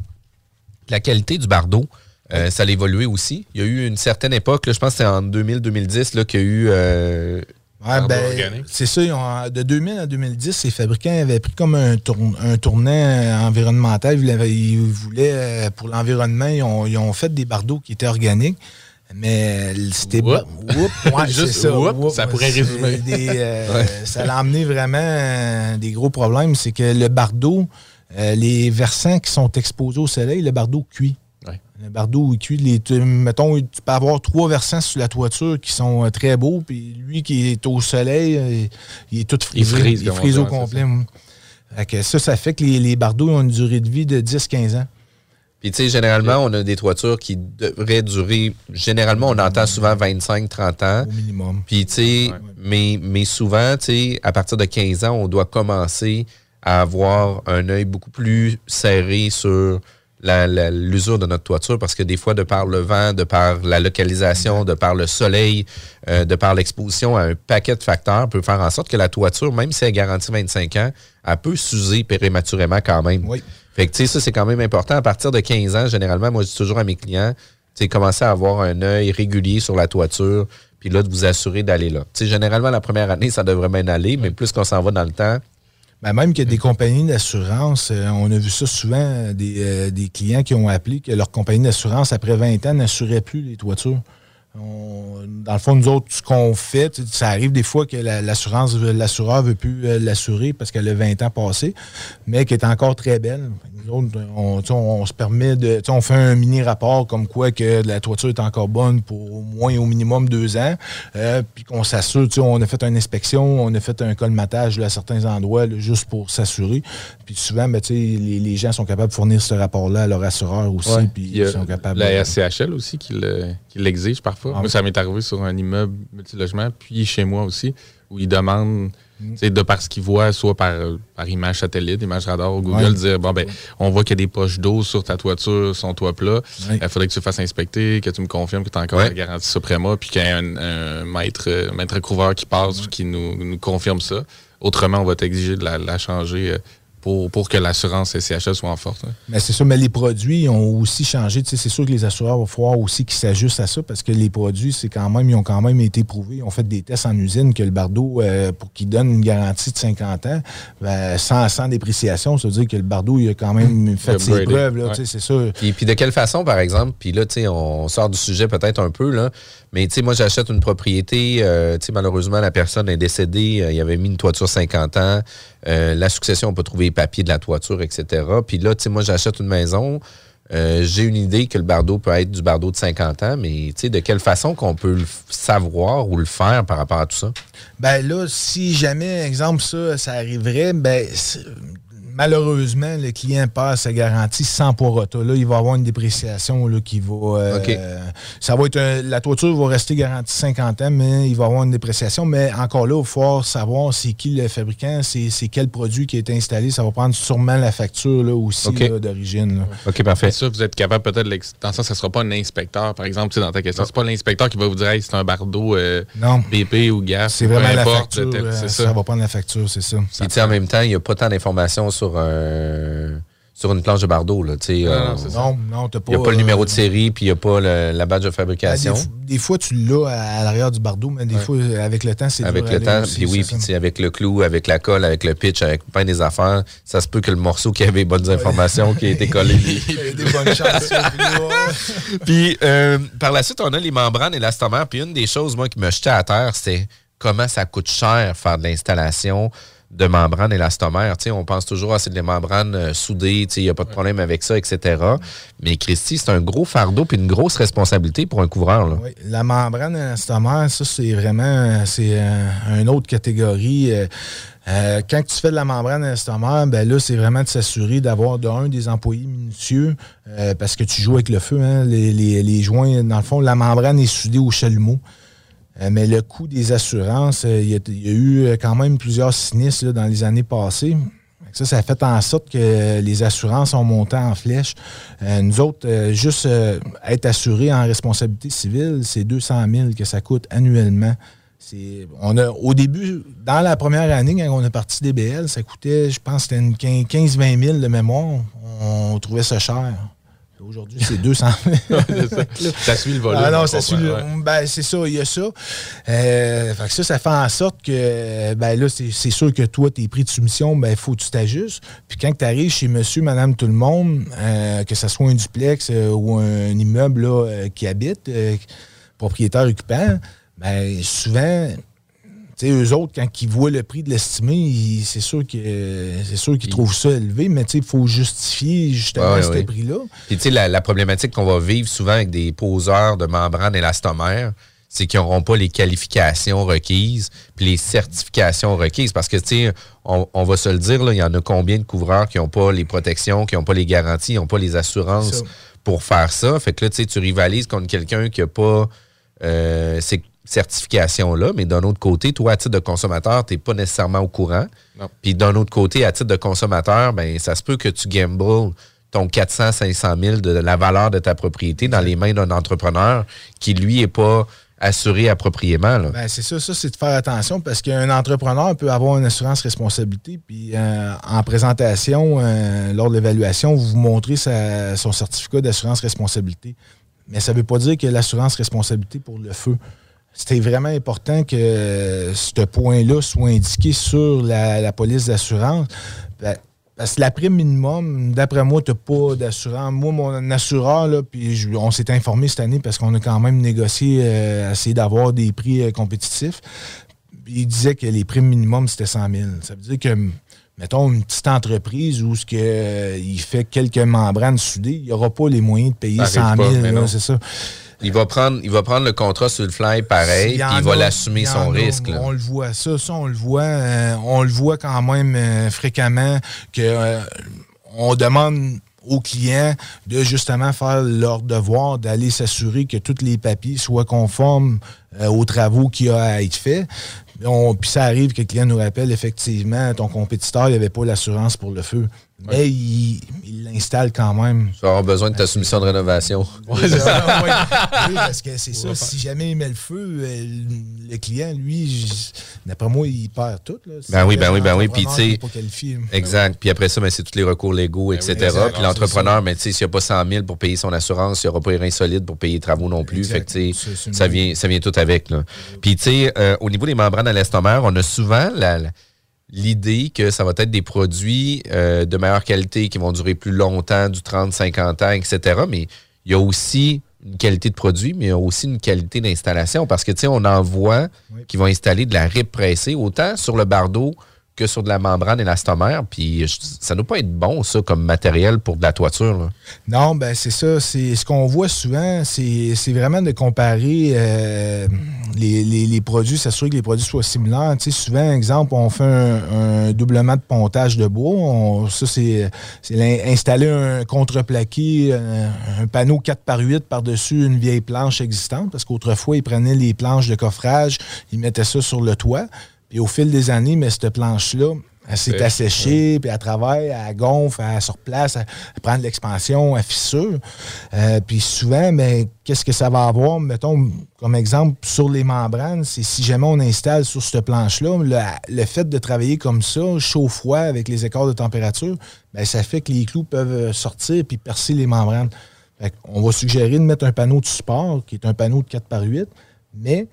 S1: la qualité du bardeau, euh, ça a évolué aussi. Il y a eu une certaine époque, je pense que c'est en 2000-2010 qu'il y a eu. Euh,
S3: ben, c'est ça. de 2000 à 2010, les fabricants avaient pris comme un, un tournant environnemental. Ils, voulaient, pour l'environnement, ils ont, ils ont, fait des bardeaux qui étaient organiques. Mais c'était
S2: ouais, ça. ça pourrait résumer.
S3: Euh, ça l'a amené vraiment euh, des gros problèmes. C'est que le bardeau, euh, les versants qui sont exposés au soleil, le bardeau cuit. Le bardeau, il cuit. Les, mettons, tu peux avoir trois versants sur la toiture qui sont très beaux, puis lui qui est au soleil, il est tout frisé. Il frise, au complet. ça, ça fait que les, les bardeaux ont une durée de vie de 10-15 ans.
S1: Puis, tu sais, généralement, on a des toitures qui devraient durer. Généralement, on entend souvent 25-30 ans.
S3: Au minimum.
S1: Puis, tu sais, mais, mais souvent, tu sais, à partir de 15 ans, on doit commencer à avoir un œil beaucoup plus serré sur l'usure de notre toiture parce que des fois, de par le vent, de par la localisation, de par le soleil, euh, de par l'exposition à un paquet de facteurs, peut faire en sorte que la toiture, même si elle est garantie 25 ans, elle peut s'user prématurément quand même.
S3: Oui.
S1: Fait que, tu sais, ça, c'est quand même important. À partir de 15 ans, généralement, moi, je dis toujours à mes clients, tu sais, à avoir un œil régulier sur la toiture, puis là, de vous assurer d'aller là. Tu généralement, la première année, ça devrait bien aller, mais plus qu'on s'en va dans le temps,
S3: ben, même a des compagnies d'assurance, euh, on a vu ça souvent, des, euh, des, clients qui ont appelé que leur compagnie d'assurance, après 20 ans, n'assurait plus les toitures dans le fond, nous autres, ce qu'on fait, ça arrive des fois que l'assurance, l'assureur ne veut plus euh, l'assurer parce qu'elle a 20 ans passé, mais qui est encore très belle. Nous autres, on, se permet de. On fait un mini-rapport comme quoi que la toiture est encore bonne pour au moins au minimum deux ans. Euh, puis qu'on s'assure, on a fait une inspection, on a fait un colmatage à certains endroits juste pour s'assurer. Puis souvent, ben, les, les, gens sont capables de fournir ce rapport-là à leur assureur aussi. puis ils sont capables
S2: la SCHL aussi qui l'exige parfois. Ah moi, ça m'est arrivé sur un immeuble multilogement, puis chez moi aussi, où ils demandent, mm. de par ce qu'ils voient, soit par, par image satellite, image radar ou Google, dire bon, ben, on voit qu'il y a des poches d'eau sur ta toiture, son toit plat. Il faudrait que tu fasses inspecter, que tu me confirmes que tu as encore la garantie Suprema, puis qu'il y a un, maître, maître couvreur qui passe, qui nous, nous, confirme ça. Autrement, on va t'exiger de la, changer. Pour, que l'assurance SCHL soit en forte. Hein.
S3: Mais c'est ça, mais les produits ont aussi changé. c'est sûr que les assureurs vont falloir aussi qu'ils s'ajustent à ça parce que les produits, c'est quand même, ils ont quand même été prouvés. Ils ont fait des tests en usine que le Bardo, euh, pour qu'il donne une garantie de 50 ans, ben, sans, sans, dépréciation, ça veut dire que le Bardo, il a quand même mmh. fait ses preuves. C'est ça.
S1: Puis, puis, de quelle façon, par exemple, puis là, on sort du sujet peut-être un peu, là, mais moi, j'achète une propriété, euh, malheureusement, la personne est décédée, euh, il avait mis une toiture 50 ans, la succession, on peut trouver papiers de la toiture, etc. Puis là, tu sais, moi, j'achète une maison. Euh, j'ai une idée que le bardeau peut être du bardeau de 50 ans, mais de quelle façon qu'on peut le savoir ou le faire par rapport à tout ça?
S3: Ben là, si jamais, exemple, ça, ça arriverait, ben malheureusement, le client passe sa garantie sans porota. Là, il va avoir une dépréciation là, qui va. Euh, ça va être la toiture va rester garantie 50 ans, mais il va avoir une dépréciation. Mais encore là, il faut savoir c'est qui le fabricant, c'est quel produit qui est installé. Ça va prendre sûrement la facture là, aussi d'origine.
S1: OK, parfait.
S2: Ça, vous êtes capable peut-être dans ça, ça ne sera pas un inspecteur, par exemple, dans ta question. C'est pas l'inspecteur qui va vous dire c'est un bardeau euh, BP ou gaz.
S3: C'est vraiment la facture. Euh, ça. va prendre la facture, c'est ça.
S1: en même temps, il n'y a pas tant d'informations sur sur sur une planche de bardeau. Là,
S3: euh, non, non,
S1: pas. Il n'y a pas le numéro de série, puis il n'y a pas la badge de fabrication.
S3: Ben, des, fois, tu l'as à, l'arrière du bardeau, mais des fois, avec le temps, c'est
S1: Avec le temps, puis oui, puis avec le clou, avec la colle, avec le pitch, avec plein des affaires, ça se peut que le morceau qui avait bonnes informations, qui a été collé.
S3: des bonnes chances.
S1: puis euh, par la suite, on a les membranes et l'élastomère. Puis une des choses, moi, qui me jetait à terre, c'est comment ça coûte cher faire de l'installation de membrane élastomère. on pense toujours à c'est des membranes euh, soudées, il n'y a pas de problème avec ça, etc. Mais Christy, c'est un gros fardeau et une grosse responsabilité pour un couvreur.
S3: La membrane élastomère, ça, c'est vraiment c'est euh, une autre catégorie. Euh, quand tu fais de la membrane élastomère, ben là, c'est vraiment de s'assurer d'avoir d'un des employés minutieux parce que tu joues avec le feu. Hein, les, les, joints, dans le fond, la membrane est soudée au chalumeau. Euh, mais le coût des assurances, euh, il y, a, eu euh, quand même plusieurs sinistres dans les années passées. Ça, ça a fait en sorte que les assurances ont monté en flèche. nous autres, juste être assurés en responsabilité civile, c'est 200 000 que ça coûte annuellement. On a, au début, dans la première année, quand on a parti DBL, ça coûtait, je pense, c'était 15-20 000 de mémoire. On trouvait ça cher. Aujourd'hui, c'est 200
S2: ça. suit le volume.
S3: Ah non, ça suit le, ben, c'est ça, il y a ça. Euh, ça, ça fait en sorte que ben là, c'est sûr que toi, tes prix de soumission, ben, il faut que tu t'ajustes. Puis quand tu arrives chez monsieur, madame, tout le monde, euh, que ce soit un duplex euh, ou un immeuble là, qui habite, propriétaire occupant, ben, souvent, sais, eux autres, quand ils voient le prix de l'estimé, c'est sûr qu'ils trouvent ça élevé, mais il faut justifier justement ce prix-là.
S1: Puis tu sais, la, problématique qu'on va vivre souvent avec des poseurs de membrane élastomère, c'est qu'ils n'auront pas les qualifications requises puis les certifications requises. Parce que, tu sais, on, va se le dire, il y en a combien de couvreurs qui n'ont pas les protections, qui n'ont pas les garanties, qui n'ont pas les assurances pour faire ça? Fait que là, tu sais, tu rivalises contre quelqu'un qui n'a pas... Euh, certification-là, mais d'un autre côté, toi, à titre de consommateur, tu n'es pas nécessairement au courant. Puis d'un autre côté, à titre de consommateur, ben ça se peut que tu gambles ton 400, 500 000 de la valeur de ta propriété dans les mains d'un entrepreneur qui, lui, n'est pas assuré appropriément.
S3: Ben, c'est ça, ça, c'est de faire attention parce qu'un entrepreneur peut avoir une assurance responsabilité, puis euh, en présentation, euh, lors de l'évaluation, vous vous montrez son certificat d'assurance responsabilité. Mais ça ne veut pas dire que l'assurance responsabilité pour le feu. C'était vraiment important que ce point-là soit indiqué sur la, police d'assurance. Parce que la prime minimum, d'après moi, tu n'as pas d'assurance. Moi, mon assureur, là, puis on s'est informé cette année parce qu'on a quand même négocié, euh, d'avoir des prix euh, compétitifs. Il disait que les primes minimum, c'était 100 000. Ça veut dire que, mettons, une petite entreprise où ce que, euh, il fait quelques membranes soudées, il n'y aura pas les moyens de payer 100 000. C'est ça.
S1: Il va, prendre, il va prendre le contrat sur le fly pareil, puis il va l'assumer son risque.
S3: On le voit, ça, ça, on le voit, euh, on le voit quand même euh, fréquemment que on demande aux clients de justement faire leur devoir, d'aller s'assurer que tous les papiers soient conformes aux travaux qui ont à être faits. Puis ça arrive que le client nous rappelle effectivement, ton compétiteur n'avait pas l'assurance pour le feu. Mais il l'installe quand même.
S1: Tu vas avoir besoin de ta soumission de rénovation.
S3: Oui, parce que c'est ça. Si jamais il met le feu, euh, le client, lui, d'après moi, il perd tout.
S1: Ben oui, ben oui, ben oui. Puis tu sais. Exact. Puis après ça, ben, c'est tous les recours légaux, ben etc. puis l'entrepreneur, mais tu sais, s'il n'y a pas 100 000 pour payer son assurance, il n'y aura pas les reins solides pour payer les travaux non plus. Fait que tu sais, ça vient, ça vient tout avec. Là. Puis tu sais, euh, au niveau des membranes à l'estomac, on a souvent la l'idée que ça va être des produits euh, de meilleure qualité qui vont durer plus longtemps, du 30, 50 ans, etc. Mais il y a aussi une qualité de produit, mais il y a aussi une qualité d'installation parce que, tu sais, on en voit qui vont installer de la rip pressée, autant sur le bardeau que sur de la membrane élastomère. Puis ça ne doit pas être bon, ça, comme matériel pour de la toiture.
S3: Non, ben c'est ça. C'est ce qu'on voit souvent, c'est vraiment de comparer euh, les, produits, s'assurer que les produits soient similaires. Tu sais, souvent, exemple, on fait un, doublement de pontage de bois. ça, c'est installer un contreplaqué, un, un panneau 4 par 8 par-dessus une vieille planche existante, parce qu'autrefois, ils prenaient les planches de coffrage, ils mettaient ça sur le toit. Et au fil des années, mais cette planche-là, elle s'est asséchée, puis elle travaille, elle gonfle, elle surplace, elle, prend de l'expansion, elle fissure. Euh, puis souvent, mais qu'est-ce que ça va avoir, mettons, comme exemple, sur les membranes, c'est si jamais on installe sur cette planche-là, le, fait de travailler comme ça, chaud-froid, avec les écarts de température, bien, ça fait que les clous peuvent sortir puis percer les membranes. on va suggérer de mettre un panneau de support, qui est un panneau de 4 par 8, mais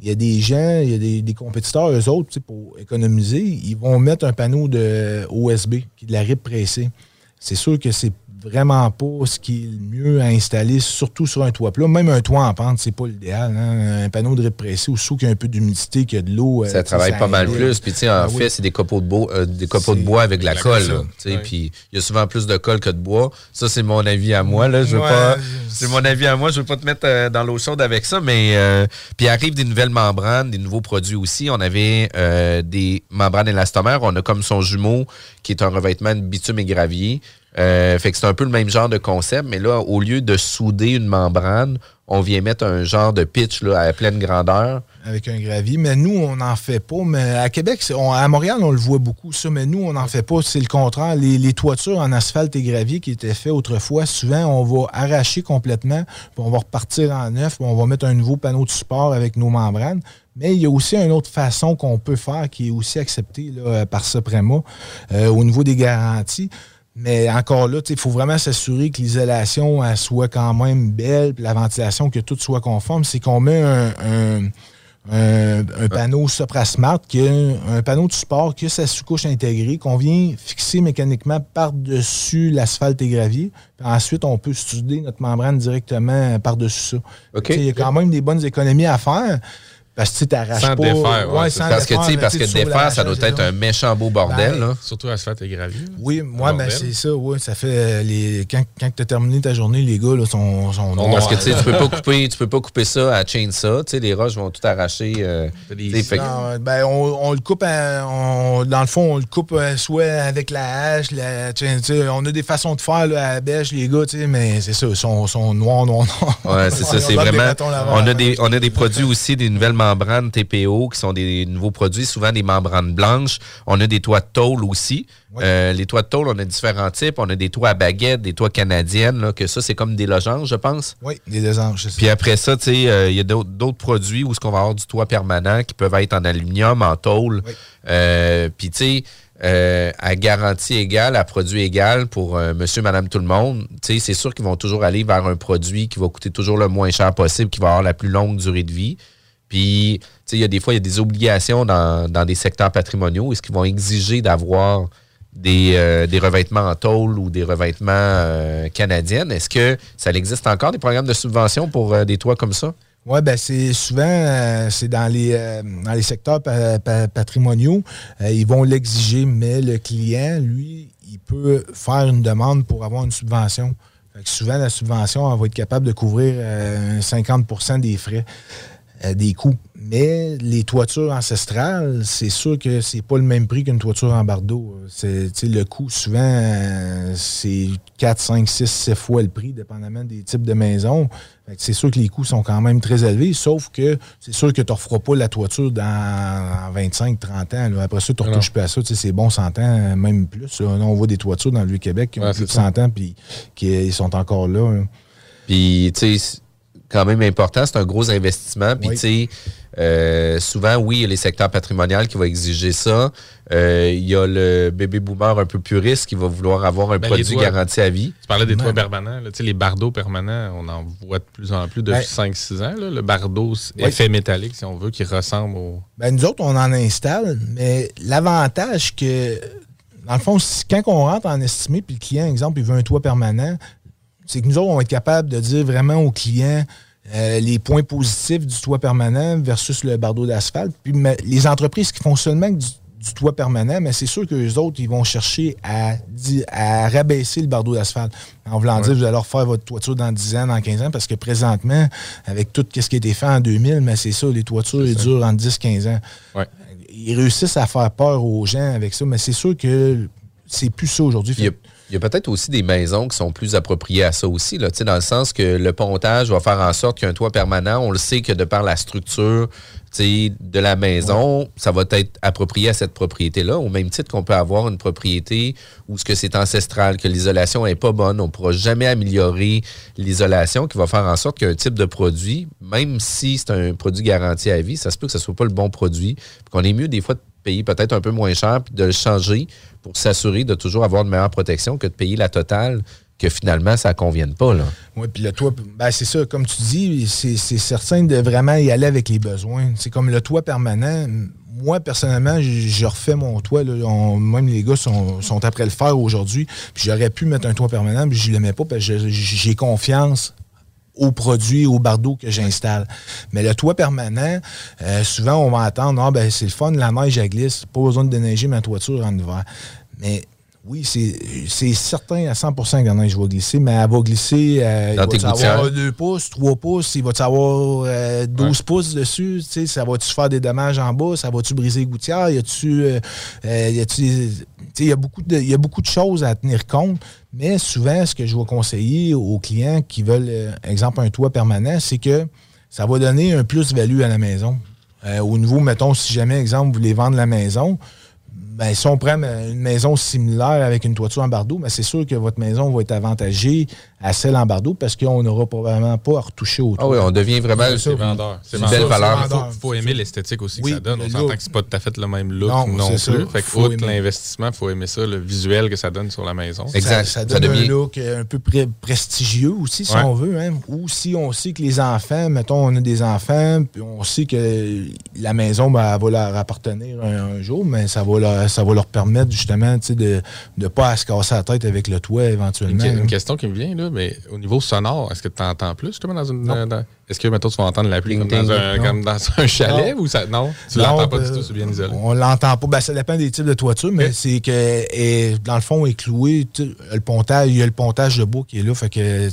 S3: il y a des gens, il y a des, compétiteurs, eux autres, pour économiser, ils vont mettre un panneau de OSB, qui est de la RIP pressée. C'est sûr que c'est vraiment pas ce qui est le mieux à installer, surtout sur un toit plat. Même un toit en pente, c'est pas l'idéal. Hein. Un panneau de répressé, ou sous qu'il y a un peu d'humidité, qu'il y a de l'eau.
S1: Euh, ça travaille pas mal plus. Puis, tu sais, en ben fait, c'est des copeaux de bois, euh, des copeaux de bois avec de la, colle. Puis, il y a souvent plus de colle que de bois. Ça, c'est mon avis à moi. Là. Je veux pas. C'est mon avis à moi. Je veux pas te mettre euh, dans l'eau chaude avec ça. Mais, puis, arrive des nouvelles membranes, des nouveaux produits aussi. On avait des membranes élastomères. On a comme son jumeau, qui est un revêtement de bitume et gravier. Euh, fait que c'est un peu le même genre de concept, mais là, au lieu de souder une membrane, on vient mettre un genre de pitch à pleine grandeur.
S3: Avec un gravier. Mais nous, on n'en fait pas. Mais à Québec, à Montréal, on le voit beaucoup, ça. Mais nous, on n'en fait pas. C'est le contraire. Les, toitures en asphalte et gravier qui étaient faites autrefois, souvent, on va arracher complètement, puis on va repartir en neuf, puis on va mettre un nouveau panneau de support avec nos membranes. Mais il y a aussi une autre façon qu'on peut faire qui est aussi acceptée par Suprema euh, au niveau des garanties. Mais encore là, il faut vraiment s'assurer que l'isolation soit quand même belle, puis la ventilation, que tout soit conforme. C'est qu'on met un, panneau Sopra Smart, qui un panneau de support qui a sa sous-couche intégrée, qu'on vient fixer mécaniquement par-dessus l'asphalte et gravier. ensuite, on peut studer notre membrane directement par-dessus ça. Il y a quand même des bonnes économies à faire. Parce que tu t'arraches pas.
S1: Défaire, ouais, parce que, défaire, parce que défaire, ça doit être un méchant beau bordel. Ben, là.
S2: Surtout asphalte et gravier.
S3: Oui, moi, ben, c'est ça. Ouais, ça fait euh, les quand, quand tu as terminé ta journée, les gars là, sont, sont
S1: noirs. Parce que tu peux pas couper, tu peux pas couper ça à chainsaw. Tu sais, les roches vont tout arracher. Euh,
S3: non, ben, on, on, le coupe, on, dans le fond, on le coupe euh, soit avec la hache, la, on a des façons de faire là, à la bêche, les gars, mais c'est ça, ils sont, sont noirs, noirs, noirs.
S1: Ouais, c'est ça, c'est vraiment. On a, des, on a des produits aussi, des nouvelles membranes TPO qui sont des nouveaux produits, souvent des membranes blanches. On a des toits de tôle aussi. Euh, les toits de tôle, on a différents types. On a des toits à baguette, des toits canadiennes, que ça, c'est comme des losanges, je pense.
S3: Oui, des losanges,
S1: Puis après ça, tu sais, euh, il y a d'autres produits où ce qu'on va avoir du toit permanent qui peuvent être en aluminium, en tôle. Euh, puis, tu sais, à garantie égale, à produit égal pour monsieur, madame, tout le monde, c'est sûr qu'ils vont toujours aller vers un produit qui va coûter toujours le moins cher possible, qui va avoir la plus longue durée de vie. Puis, il y a des fois, il y a des obligations dans, dans des secteurs patrimoniaux. Est-ce qu'ils vont exiger d'avoir euh, des, revêtements en tôle ou des revêtements euh, canadiennes. Est-ce que ça existe encore, des programmes de subvention pour euh, des toits comme ça?
S3: Oui, ben c'est souvent c'est dans les dans les secteurs patrimoniaux. ils vont l'exiger, mais le client, lui, il peut faire une demande pour avoir une subvention. souvent, la subvention va être capable de couvrir 50% des frais. Euh, des coûts. Mais les toitures ancestrales, c'est sûr que c'est pas le même prix qu'une toiture en bardeau. C'est, le coût, souvent, euh, c'est 4, 5, 6, 7 fois le prix, dépendamment des types de maisons. C'est sûr que les coûts sont quand même très élevés, sauf que c'est sûr que tu ne referas pas la toiture dans 25, 30 ans. Après ça, tu ne retouches pas à ça. C'est bon 100 ans, même plus. on voit des toitures dans le Vieux-Québec qui ont plus de 100 ans puis qui sont encore là. Hein.
S1: Puis, tu sais, quand même important. C'est un gros investissement. Puis, tu sais, euh, souvent, oui, il y a les secteurs patrimoniaux qui vont exiger ça. Euh, il y a le bébé boomer un peu puriste qui va vouloir avoir un ben, produit garanti à vie.
S2: Tu parlais des toits permanents. Là, les bardeaux permanents, on en voit de plus en plus depuis 5-6 ans. Le bardeau effet métallique, si on veut, qui ressemble au.
S3: Ben, nous autres, on en installe, mais l'avantage que, dans le fond, quand on rentre en estimé, puis le client, exemple, il veut un toit permanent, c'est que nous autres, on va être capable de dire vraiment aux clients euh, les points positifs du toit permanent versus le bardeau d'asphalte. Puis les entreprises qui font seulement du, toit permanent, mais c'est sûr que les autres, ils vont chercher à, à rabaisser le bardeau d'asphalte. En voulant dire, vous allez refaire votre toiture dans 10 ans, dans 15 ans, parce que présentement, avec tout ce qui a été fait en 2000, mais c'est ça, les toitures, ils durent en 10-15 ans. Ils réussissent à faire peur aux gens avec ça, mais c'est sûr que c'est plus ça aujourd'hui.
S1: Il y a peut-être aussi des maisons qui sont plus appropriées à ça aussi, là, dans le sens que le pontage va faire en sorte qu'un toit permanent, on le sait que de par la structure de la maison, ça va être approprié à cette propriété-là, au même titre qu'on peut avoir une propriété où ce que c'est ancestral, que l'isolation n'est pas bonne, on ne pourra jamais améliorer l'isolation, qui va faire en sorte qu'un type de produit, même si c'est un produit garanti à vie, ça se peut que ce ne soit pas le bon produit, qu'on est mieux des fois de payer peut-être un peu moins cher, puis de le changer pour s'assurer de toujours avoir une meilleure protection que de payer la totale que finalement, ça ne convienne pas. Là.
S3: Oui, puis le toit, ben c'est ça, comme tu dis, c'est certain de vraiment y aller avec les besoins. C'est comme le toit permanent. Moi, personnellement, je refais mon toit. même les gars sont, sont, après le faire aujourd'hui. Puis j'aurais pu mettre un toit permanent, mais je ne le mets pas parce que j'ai confiance aux produits, aux bardeaux que j'installe. Mais le toit permanent, euh, souvent, on va attendre, ah, ben, c'est le fun, la neige, elle glisse, pas besoin de déneiger ma toiture en hiver. Mais oui, c'est certain à 100% que la neige va glisser, mais elle va glisser. Euh, il va avoir 2 pouces, 3 pouces, il va y avoir 12 euh, pouces dessus. Ça va-tu faire des dommages en bas? Ça va-tu briser les gouttières? Y a-tu. Euh, il y, a beaucoup de, y a beaucoup de choses à tenir compte, mais souvent, ce que je vais conseiller aux clients qui veulent, exemple, un toit permanent, c'est que ça va donner un plus-value à la maison. au niveau, mettons, si jamais, exemple, vous voulez vendre la maison, ben, si on prend une maison similaire avec une toiture en bardeau, ben, c'est sûr que votre maison va être avantagée à celle en bardeau parce qu'on n'aura probablement pas à retoucher autour.
S1: Ah oui, on devient vraiment
S2: c'est vendeur. C'est une belle valeur. Il faut, aimer l'esthétique aussi que ça donne. On s'entend que c'est pas tout à fait le même look non, non plus. Fait que, outre l'investissement, il faut aimer ça, le visuel que ça donne sur la maison.
S3: Exact. Ça, donne un look un peu prestigieux aussi, si on veut. Hein. Ou si on sait que les enfants, mettons, on a des enfants, puis on sait que la maison ben, va leur appartenir un, jour, mais ça va leur, ça va leur permettre justement de ne pas se casser la tête avec le toit éventuellement.
S2: Une, une question qui me vient, là, mais au niveau sonore, est-ce que tu entends plus justement dans une. est-ce que maintenant tu vas entendre la pluie comme, dans un, comme, dans un, chalet non. ou ça. Non, tu l'entends pas du tout, c'est bien isolé.
S3: On l'entend pas. Ben, ça dépend des types de toitures, mais c'est que et, dans le fond, est cloué. Le pontage, il y a le pontage de bois qui est là. Fait que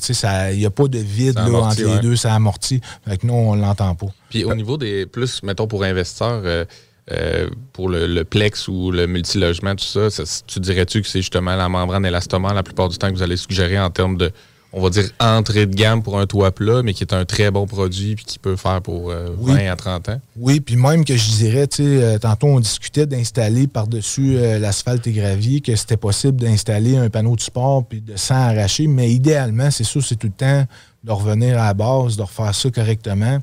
S3: il n'y a pas de vide là, entre les deux, ça amortit. Fait que nous, on l'entend pas.
S2: Puis au niveau des plus, mettons pour investisseurs, euh, euh, pour le, plex ou le multilogement, tout ça, ça tu dirais-tu que c'est justement la membrane élastomère la plupart du temps que vous allez suggérer en termes de on va dire, entrée de gamme pour un toit plat, mais qui est un très bon produit puis qui peut faire pour 20 à 30 ans?
S3: Oui, puis même que je dirais, tu sais, tantôt on discutait d'installer par-dessus l'asphalte et gravier, que c'était possible d'installer un panneau de sport puis de s'en arracher, mais idéalement, c'est sûr, c'est tout le temps de revenir à la base, de refaire ça correctement,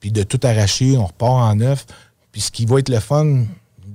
S3: puis de tout arracher, on repart en neuf. Puis ce qui va être le fun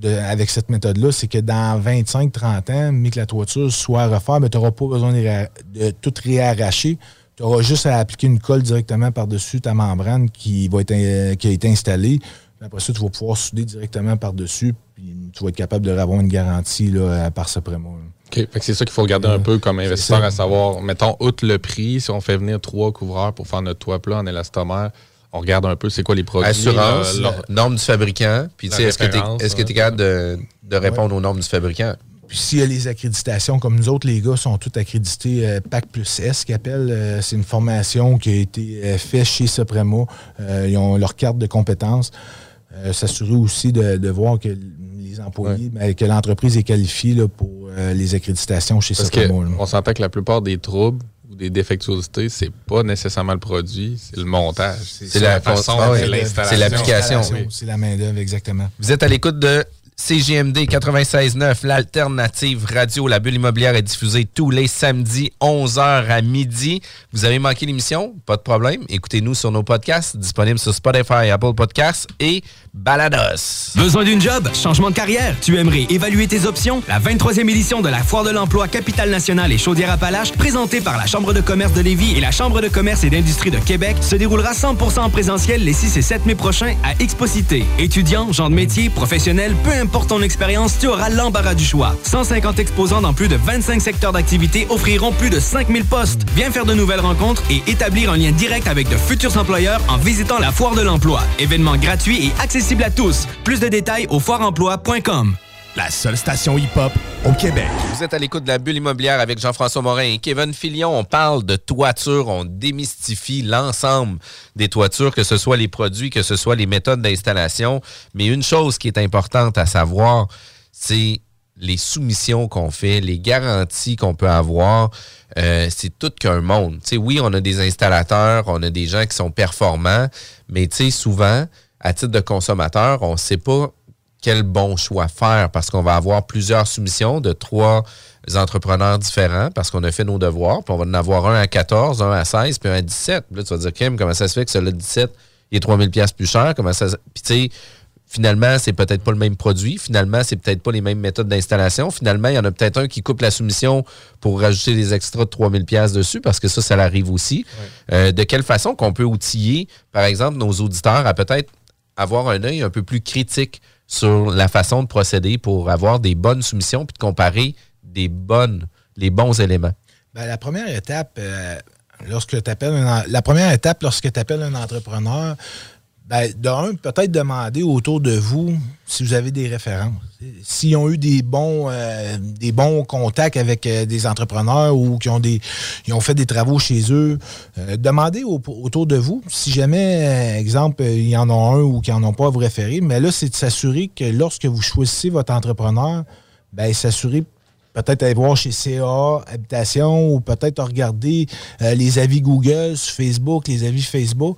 S3: avec cette méthode-là, c'est que dans 25-30 ans, mais que la toiture soit à refaire, tu n'auras pas besoin de, tout réarracher. Tu auras juste à appliquer une colle directement par-dessus ta membrane qui, va être, qui a été installée. Après ça, tu vas pouvoir souder directement par-dessus, puis tu vas être capable de avoir une garantie là, par ce prémo.
S2: OK. c'est ça qu'il faut regarder un peu comme investisseur, à savoir, mettons, outre le prix, si on fait venir trois couvreurs pour faire notre toit plat en élastomère, on regarde un peu c'est quoi les produits.
S1: Assurance, normes du fabricant, puis est-ce que tu es, capable de, répondre aux normes du fabricant?
S3: Puis s'il y a les accréditations, comme nous autres, les gars sont tous accrédités euh, PAC plus S. Euh, c'est une formation qui a été euh, faite chez Supremo. ils ont leur carte de compétences. S'assurer aussi de, voir que les employés, ben, que l'entreprise est qualifiée pour les accréditations chez Parce Supremo.
S2: on s'entend que la plupart des troubles des défectuosités, c'est pas nécessairement le produit, c'est le montage.
S1: C'est la, façon, c'est l'installation. C'est l'application.
S3: C'est la main-d'œuvre, exactement.
S1: Vous êtes à l'écoute de CGMD 96.9, l'alternative radio. La bulle immobilière est diffusée tous les samedis, 11h à midi. Vous avez manqué l'émission? Pas de problème. Écoutez-nous sur nos podcasts, disponibles sur Spotify, Apple Podcasts et Balados.
S4: Besoin d'une job? Changement de carrière? Tu aimerais évaluer tes options? La 23e édition de la Foire de l'emploi Capitale nationale et Chaudière-Appalaches, présentée par la Chambre de commerce de Lévis et la Chambre de commerce et d'industrie de Québec, se déroulera 100% en présentiel les 6 et 7 mai prochains à Exposité. Étudiants, gens de métier, professionnels, peu importe ton expérience, tu auras l'embarras du choix. 150 exposants dans plus de 25 secteurs d'activité offriront plus de 5000 postes. Viens faire de nouvelles rencontres et établir un lien direct avec de futurs employeurs en visitant la Foire de l'emploi. Événement gratuit et accessible à tous. Plus de détails au foireemploi.com.
S5: La seule station hip-hop au Québec.
S1: Vous êtes à l'écoute de la bulle immobilière avec Jean-François Morin et Kevin Filion. On parle de toiture, on démystifie l'ensemble des toitures, que ce soit les produits, que ce soit les méthodes d'installation. Mais une chose qui est importante à savoir, c'est les soumissions qu'on fait, les garanties qu'on peut avoir. Euh, c'est tout qu'un monde. oui, on a des installateurs, on a des gens qui sont performants, mais souvent, à titre de consommateur, on ne sait pas quel bon choix faire parce qu'on va avoir plusieurs soumissions de trois entrepreneurs différents parce qu'on a fait nos devoirs. Puis on va en avoir un à 14, un à 16, puis un à 17. Puis là, tu vas dire, Kim, comment ça se fait que celui-là 17 il est 3000 pièces plus cher? Comment ça... Puis tu sais, finalement, c'est peut-être pas le même produit. Finalement, c'est peut-être pas les mêmes méthodes d'installation. Finalement, il y en a peut-être un qui coupe la soumission pour rajouter des extras de 3000 pièces dessus parce que ça, ça arrive aussi. Euh, de quelle façon qu'on peut outiller, par exemple, nos auditeurs à peut-être avoir un œil un peu plus critique sur la façon de procéder pour avoir des bonnes soumissions puis de comparer des bonnes, les bons éléments?
S3: Ben, la première étape, euh, lorsque la première étape lorsque tu appelles un entrepreneur, ben, d'un, peut-être demander autour de vous si vous avez des références. S'ils ont eu des bons, euh, des bons contacts avec euh, des entrepreneurs ou qui ont, ont fait des travaux chez eux, euh, demandez autour de vous. Si jamais, exemple, il y en a un ou qu'ils n'en ont pas à vous référer, mais là, c'est de s'assurer que lorsque vous choisissez votre entrepreneur, ben, s'assurer peut-être aller voir chez CA Habitation ou peut-être regarder les avis Google sur Facebook, les avis Facebook.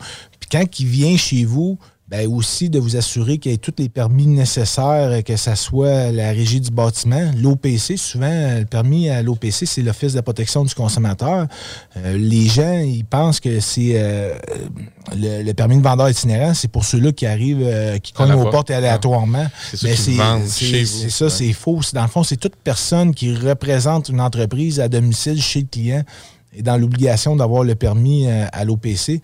S3: Quand il vient chez vous, ben aussi de vous assurer qu'il y ait tous les permis nécessaires, que ce soit la régie du bâtiment, l'OPC. Souvent, le permis à l'OPC, c'est l'Office de la protection du consommateur. Euh, les gens, ils pensent que c'est euh, le, permis de vendeur itinérant, c'est pour ceux-là qui arrivent, euh, qui cognent aux portes aléatoirement.
S2: C'est
S3: C'est ça, c'est faux. Dans le fond, c'est toute personne qui représente une entreprise à domicile chez le client et dans l'obligation d'avoir le permis à l'OPC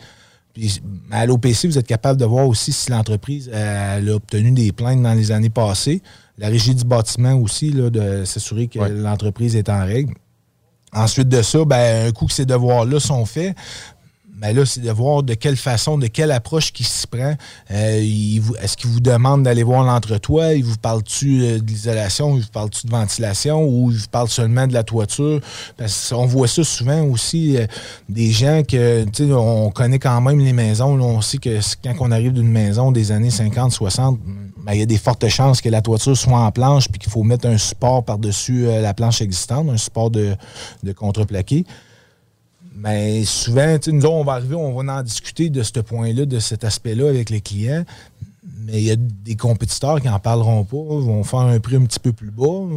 S3: à l'OPC, vous êtes capable de voir aussi si l'entreprise a obtenu des plaintes dans les années passées. La régie du bâtiment aussi, là, de s'assurer que l'entreprise est en règle. Ensuite de ça, ben, un coup que ces devoirs-là sont faits, mais là, c'est de voir de quelle façon, de quelle approche qui s'y prend. Euh, est-ce qu'il vous demande d'aller voir l'entretoit? Il vous parle-tu euh, de l'isolation? Il vous parle-tu de ventilation? Ou il vous parle seulement de la toiture? Parce qu'on voit ça souvent aussi, euh, des gens que, on connaît quand même les maisons. on sait que quand on arrive d'une maison des années 50, 60, ben, il y a des fortes chances que la toiture soit en planche puis qu'il faut mettre un support par-dessus la planche existante, un support de, de contreplaqué Mais souvent, nous on va arriver, on va en discuter de ce point-là, de cet aspect-là avec les clients. Mais il y a des compétiteurs qui n'en parleront pas, vont faire un prix un petit peu plus bas.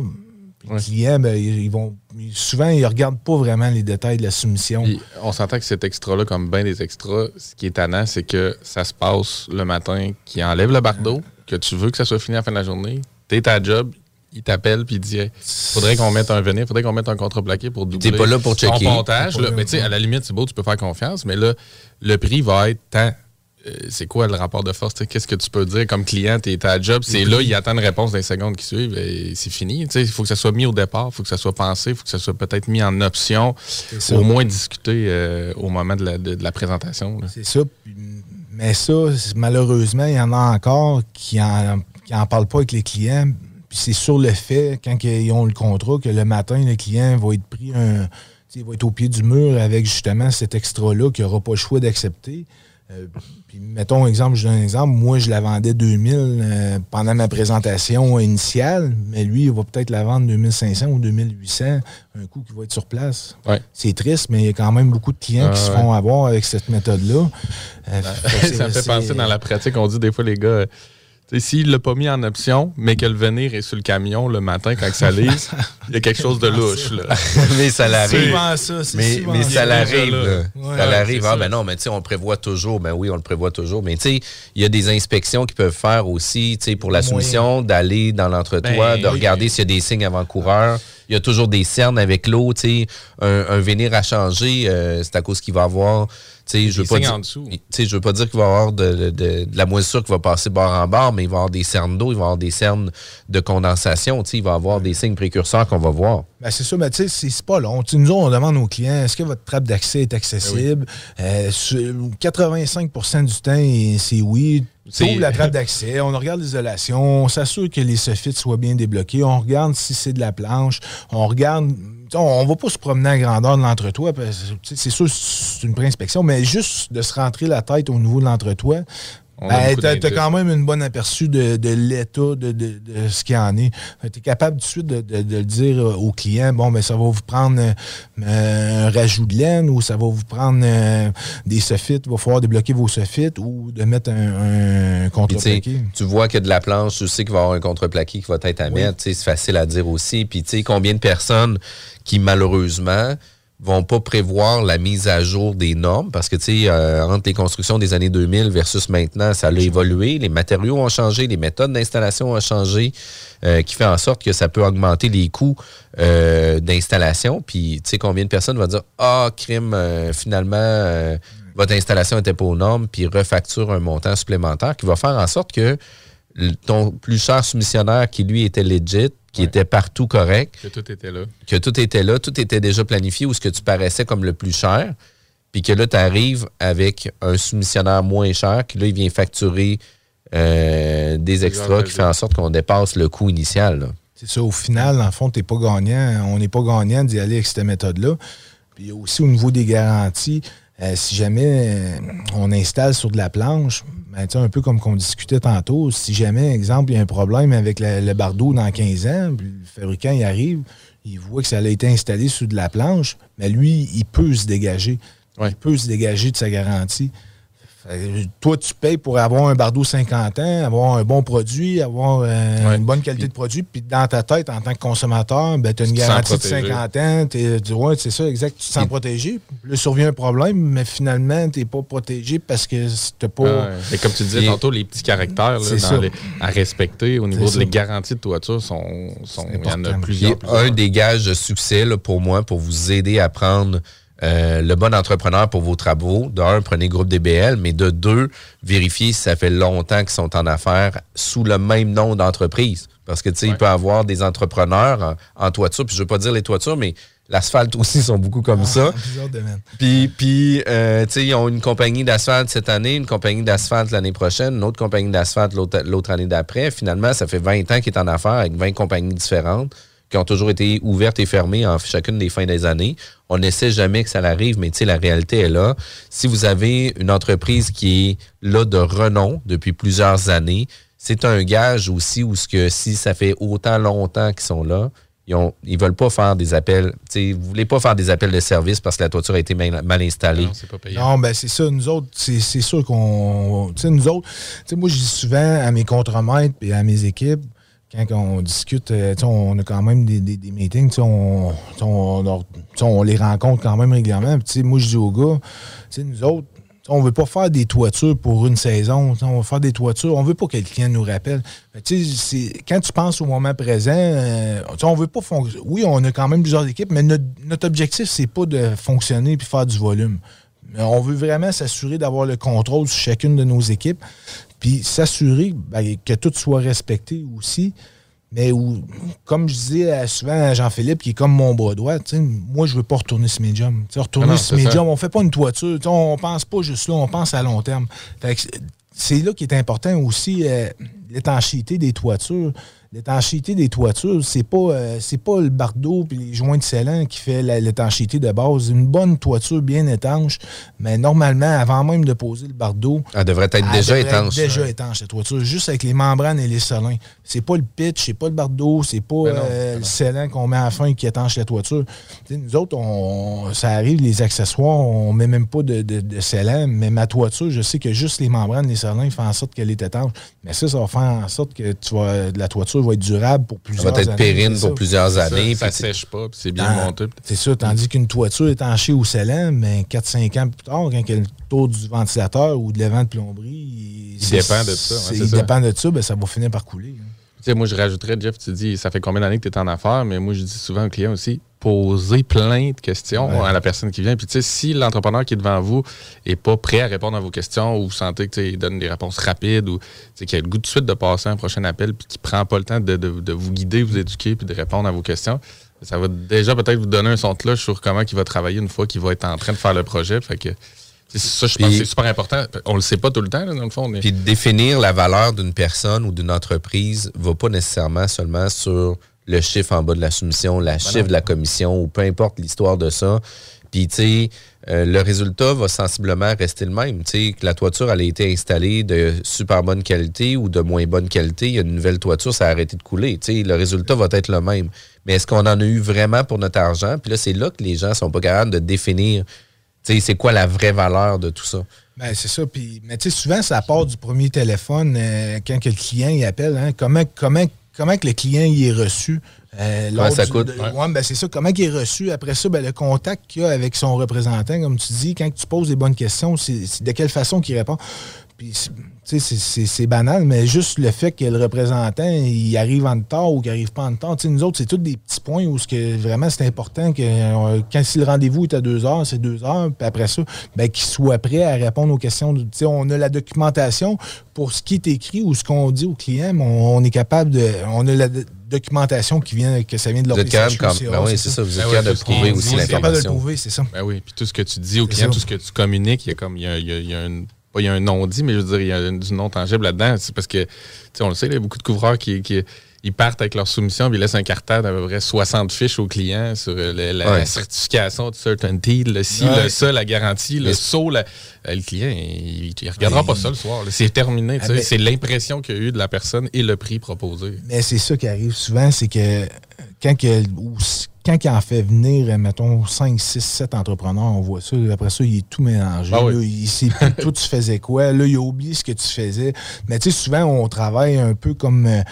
S3: Les clients, ben, ils vont. Souvent, ils ne regardent pas vraiment les détails de la soumission.
S2: on s'entend que cet extra-là, comme bien des extras, ce qui est tannant, c'est que ça se passe le matin, qui enlève le bardeau, que tu veux que ça soit fini à la fin de la journée. Tu es ta job, il t'appelle puis il dit faudrait qu'on mette un venir, faudrait qu'on mette un contreplaqué pour doubler
S1: T'es pas là pour checker.
S2: montage. mais tu sais, à la limite, c'est beau, tu peux faire confiance, mais là, le prix va être tant. Euh, c'est quoi le rapport de force? Qu'est-ce que tu peux dire comme client? T'es ta job, c'est là, il attend une réponse dans les secondes qui suivent et c'est fini. Il faut que ça soit mis au départ, il faut que ça soit pensé, il faut que ça soit peut-être mis en option, au moins discuter euh, au moment de la, présentation.
S3: C'est ça. Mais ça, malheureusement, il y en a encore qui en, qui en parlent pas avec les clients c'est sur le fait, quand ils ont le contrat, que le matin, le client va être pris un. va être au pied du mur avec justement cet extra-là qu'il n'aura pas le choix d'accepter. Euh, puis mettons exemple, je donne un exemple. Moi, je la vendais 2000 euh, pendant ma présentation initiale, mais lui, il va peut-être la vendre 2500 ou 2800, un coup qui va être sur place. C'est triste, mais il y a quand même beaucoup de clients qui se font avoir avec cette méthode-là.
S2: Euh, ça me fait penser dans la pratique, on dit des fois, les gars, s'il ne l'a pas mis en option, mais que le venir est sur le camion le matin quand ça lise, il y a quelque chose de louche. Là.
S1: mais ça l'arrive. mais, mais ça l'arrive. ça l'arrive. Ah, ben non, mais tu sais, on le prévoit toujours. Ben oui, on le prévoit toujours. Mais tu sais, il y a des inspections qui peuvent faire aussi, tu sais, pour la soumission, d'aller dans l'entretoit, ben de regarder s'il y a des signes avant-coureurs. Il y a toujours des cernes avec l'eau, tu sais. Un, un, venir à changer, euh, c'est à cause qu'il va avoir je veux pas dire, je veux pas dire qu'il va y avoir de, la moisissure qui va passer bord en bord, mais il va y avoir des cernes d'eau, il va y avoir des cernes de condensation, il va y avoir des signes précurseurs qu'on va voir.
S3: Ben c'est ça, mais tu sais, c'est pas long. nous, on demande aux clients, est-ce que votre trappe d'accès est accessible? 85% ben du temps, c'est oui. Tu ouvres la trappe d'accès, on regarde l'isolation, on s'assure que les soffites soient bien débloqués, on regarde si c'est de la planche, on regarde on ne va pas se promener à grandeur de l'entretoit. C'est sûr, c'est une pré-inspection, mais juste de se rentrer la tête au niveau de l'entretoit, ben, tu as, quand même une bonne aperçu de, l'état de, ce qu'il y en est. Tu es capable tout de suite de, dire au client bon, ben, ça va vous prendre euh, un rajout de laine ou ça va vous prendre euh, des soffites, il va falloir débloquer vos soffites ou de mettre un, contreplaqué.
S1: Tu vois qu'il y a de la planche, tu sais qu'il va y avoir un contreplaqué qui va être à mettre. C'est facile à dire aussi. Puis, tu sais, combien de personnes qui, malheureusement, vont pas prévoir la mise à jour des normes parce que, tu sais, euh, entre les constructions des années 2000 versus maintenant, ça a évolué. Les matériaux ont changé, les méthodes d'installation ont changé, euh, qui fait en sorte que ça peut augmenter les coûts euh, d'installation. Puis, tu sais, combien de personnes vont dire Ah, crime, finalement, votre installation n'était pas aux normes, puis refacture un montant supplémentaire qui va faire en sorte que ton plus cher soumissionnaire qui, lui, était legit, qui était partout correct.
S2: Que tout était là.
S1: Que tout était là, tout était déjà planifié ou ce que tu paraissais comme le plus cher. Puis que là, tu arrives avec un soumissionnaire moins cher qui, là, il vient facturer euh, des extras qui fait en sorte qu'on dépasse le coût initial.
S3: C'est ça. Au final, en fond, tu pas gagnant. On n'est pas gagnant d'y aller avec cette méthode-là. Puis aussi, au niveau des garanties, euh, si jamais euh, on installe sur de la planche, ben, un peu comme qu'on discutait tantôt, si jamais, exemple, il y a un problème avec le bardeau dans 15 ans, puis le fabricant il arrive, il voit que ça a été installé sur de la planche, mais lui, il peut se dégager. Il peut se dégager de sa garantie. Toi, tu payes pour avoir un Bardo 50 ans, avoir un bon produit, avoir euh, une bonne qualité de produit. Puis dans ta tête, en tant que consommateur, ben, tu as une garantie de 50 ans. Tu ouais, c'est ça, exact. Tu te sens protégé. Là, survient un problème, mais finalement, tu n'es pas protégé parce que tu pas.
S2: Mais comme tu disais tantôt, les petits caractères à respecter au niveau des garanties de toiture sont. sont il y en a plusieurs.
S1: Un des gages de succès pour moi, pour vous aider à prendre euh, le bon entrepreneur pour vos travaux. D'un, prenez groupe DBL, mais de deux, vérifiez si ça fait longtemps qu'ils sont en affaires sous le même nom d'entreprise. Parce que, tu sais, il peut y avoir des entrepreneurs en, toiture, puis je veux pas dire les toitures, mais l'asphalte aussi sont beaucoup comme ah, ça. Puis, puis euh, tu sais, ils ont une compagnie d'asphalte cette année, une compagnie d'asphalte l'année prochaine, une autre compagnie d'asphalte l'autre année d'après. Finalement, ça fait 20 ans qu'ils est en affaires avec 20 compagnies différentes qui ont toujours été ouvertes et fermées en chacune des fins des années. On n'essaie jamais que ça arrive, mais la réalité est là. Si vous avez une entreprise qui est là de renom depuis plusieurs années, c'est un gage aussi où ce que si ça fait autant longtemps qu'ils sont là, ils ne ils veulent pas faire des appels. Vous ne voulez pas faire des appels de service parce que la toiture a été mal, installée. Non,
S3: c'est pas payant. Non, ben c'est ça. Nous autres, c'est sûr qu'on. Nous autres, moi, je dis souvent à mes contremaîtres et à mes équipes, quand on discute, euh, on a quand même des, meetings, on, les rencontre quand même régulièrement. moi, je dis aux gars, nous autres, on ne veut pas faire des toitures pour une saison. On veut faire des toitures. On ne veut pas que le client nous rappelle. quand tu penses au moment présent, euh, on veut pas Oui, on a quand même plusieurs équipes, mais notre, objectif, c'est pas de fonctionner et faire du volume. On veut vraiment s'assurer d'avoir le contrôle sur chacune de nos équipes, puis s'assurer ben, que tout soit respecté aussi. Mais où, comme je disais souvent à Jean-Philippe, qui est comme mon bras droit, moi, je veux pas retourner ce médium. retourner ce médium, on fait pas une toiture. On pense pas juste là, on pense à long terme. C'est là qui est important aussi, euh, l'étanchéité des toitures. L'étanchéité des toitures, c'est pas, euh, c'est pas le bardeau et les joints de scellant qui fait l'étanchéité de base. Une bonne toiture bien étanche, mais normalement, avant même de poser le bardeau.
S1: Elle devrait être déjà étanche.
S3: déjà étanche, la toiture, juste avec les membranes et les solins. C'est pas le pitch, c'est pas le bardeau, c'est pas euh, le scellant qu'on met à la fin qui étanche la toiture. nous autres, on, ça arrive, les accessoires, on met même pas de, de, mais ma toiture, je sais que juste les membranes, les solins font en sorte qu'elle est étanche. Mais ça, ça va faire en sorte que tu vas, la toiture va être durable pour plusieurs années.
S1: Ça va être périne pour plusieurs années.
S2: Ça, ne sèche pas, puis c'est bien monté.
S3: C'est ça, tandis qu'une toiture étanchée au scellant, mais 4-5 ans plus tard, quand il y a le taux du ventilateur ou de l'évent de plomberie,
S2: il dépend de ça.
S3: il dépend de ça, ben, ça va finir par couler.
S2: Hein. Sais, moi, je rajouterais, Jeff, tu dis, ça fait combien d'années que tu es en affaires, mais moi, je dis souvent aux clients aussi, poser plein de questions à la personne qui vient. Puis, tu sais, si l'entrepreneur qui est devant vous n'est pas prêt à répondre à vos questions ou vous sentez qu'il donne des réponses rapides ou qu'il a le goût de suite de passer un prochain appel puis qu'il prend pas le temps de, vous guider, vous éduquer puis de répondre à vos questions, ça va déjà peut-être vous donner un son de cloche sur comment il va travailler une fois qu'il va être en train de faire le projet. Fait que ça, je pense que c'est super important. On le sait pas tout le temps, dans le fond.
S1: Puis définir la valeur d'une personne ou d'une entreprise va pas nécessairement seulement sur le chiffre en bas de la soumission, la ben chiffre de la commission ou peu importe l'histoire de ça. Puis, tu sais, euh, le résultat va sensiblement rester le même. Tu sais, que la toiture, elle a été installée de super bonne qualité ou de moins bonne qualité. Il y a une nouvelle toiture, ça a arrêté de couler. Tu sais, le résultat va être le même. Mais est-ce qu'on en a eu vraiment pour notre argent? Puis là, c'est là que les gens sont pas capables de définir c'est quoi la vraie valeur de tout ça?
S3: Ben, c'est ça. Puis, mais souvent, ça part du premier téléphone euh, quand que le client il appelle. Hein, comment, comment, comment que le client il est reçu?
S1: Euh, ça coûte.
S3: ben, c'est ça. Comment il est reçu? Après ça, ben, le contact qu'il a avec son représentant, comme tu dis, quand tu poses des bonnes questions, c'est de quelle façon qu'il répond. C'est banal, mais juste le fait que le représentant, il arrive en retard ou qu'il n'arrive pas en retard. nous autres, c'est tous des petits points où que vraiment c'est important que euh, quand si le rendez-vous est à deux heures, c'est deux heures, puis après ça, ben, qu'il soit prêt à répondre aux questions. on a la documentation pour ce qui est écrit ou ce qu'on dit au client, mais on, est capable de. On a la documentation qui vient, que ça vient de
S1: l'organisation. Ben oui, c'est ça. Vous êtes ben capable de prouver aussi l'information. capable de le
S3: prouver, c'est ça.
S2: Ben oui, puis tout ce que tu dis au client, tout ce que tu communiques, il y a comme il y a, une il y a un nom dit, mais je veux dire, il y a du non tangible là-dedans. C'est parce que, on le sait, il y a beaucoup de couvreurs qui, ils partent avec leur soumission puis ils laissent un cartable d'à peu près 60 fiches aux clients sur la, certification de certainty, le ci, le ça, la garantie, le saut. Euh, le client, il ne regardera pas ça le soir. C'est terminé. Ah, c'est l'impression qu'il y a eu de la personne et le prix proposé.
S3: Mais c'est ça qui arrive souvent, c'est que quand, que, quand il en fait venir, mettons, 5, 6, 7 entrepreneurs, on voit ça. Après ça, il est tout mélangé. Ah il sait plus toi, tu faisais quoi. Là, il a oublié ce que tu faisais. Mais tu sais, souvent, on travaille un peu comme. Euh,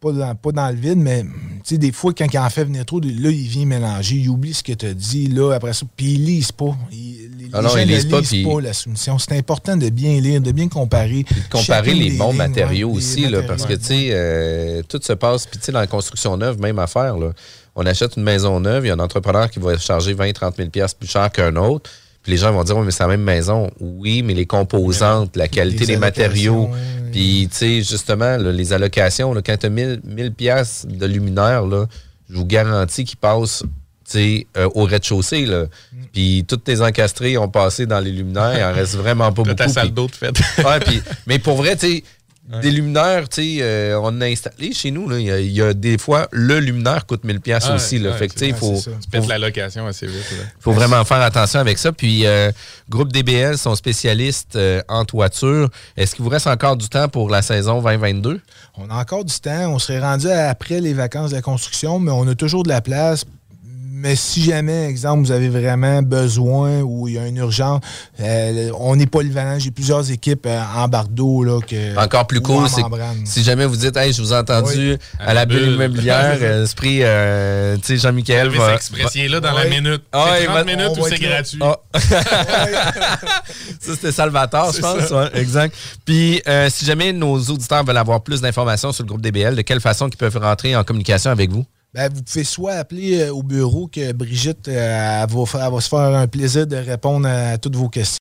S3: pas, dans, pas dans, le vide, mais des fois, quand il en fait venir trop, là, il vient mélanger. Il oublie ce que tu as dit. Là, après ça, puis il lise pas. Il, les ah non, gens ne lisent pas, pas la soumission. C'est important de bien lire, de bien comparer.
S1: de comparer les bons matériaux aussi, là, parce que, tu sais, euh, tout se passe. Puis, tu sais, dans la construction neuve, même affaire, là on achète une maison neuve, il y a un entrepreneur qui va charger 20 30 000 plus cher qu'un autre. Puis les gens vont dire, oui, mais c'est la même maison. Oui, mais les composantes, la qualité des matériaux, puis, tu sais, justement, les allocations, quand tu as 1000, 1000 de luminaire, là, je vous garantis qu'ils passent euh, au rez-de-chaussée. Mm. Puis toutes tes encastrés ont passé dans les luminaires. Il en reste vraiment pas beaucoup.
S2: ta salle d'eau
S1: mais pour vrai, tu sais, des luminaires, tu sais, euh, on a installé chez nous. Là, il, y a, des fois, le luminaire coûte 1000$ pièces aussi. Là, fait que, tu sais, il
S2: faut, la location assez vite.
S1: Il faut vraiment faire attention avec ça. Puis, euh, Groupe DBL sont spécialistes euh, en toiture. Est-ce qu'il vous reste encore du temps pour la saison 2022?
S3: On a encore du temps. On serait rendu après les vacances de la construction, mais on a toujours de la place mais si jamais, exemple, vous avez vraiment besoin ou il y a une urgence, euh, on n'est pas polyvalent. J'ai plusieurs équipes euh, en bardeau. Là, que,
S1: Encore plus cool, c'est si jamais vous dites, hey, je vous ai entendu à, la bulle immobilière, euh, esprit, tu sais, Jean-Michel
S2: va. là dans la minute. Ah, 30 minutes où c'est gratuit? Ah.
S1: ça, c'était Salvatore, je pense. exact. Puis, si jamais nos auditeurs veulent avoir plus d'informations sur le groupe DBL, de quelle façon ils peuvent rentrer en communication avec vous?
S3: Ben, vous pouvez soit appeler euh, au bureau que Brigitte euh, va, va, se faire un plaisir de répondre à toutes vos questions.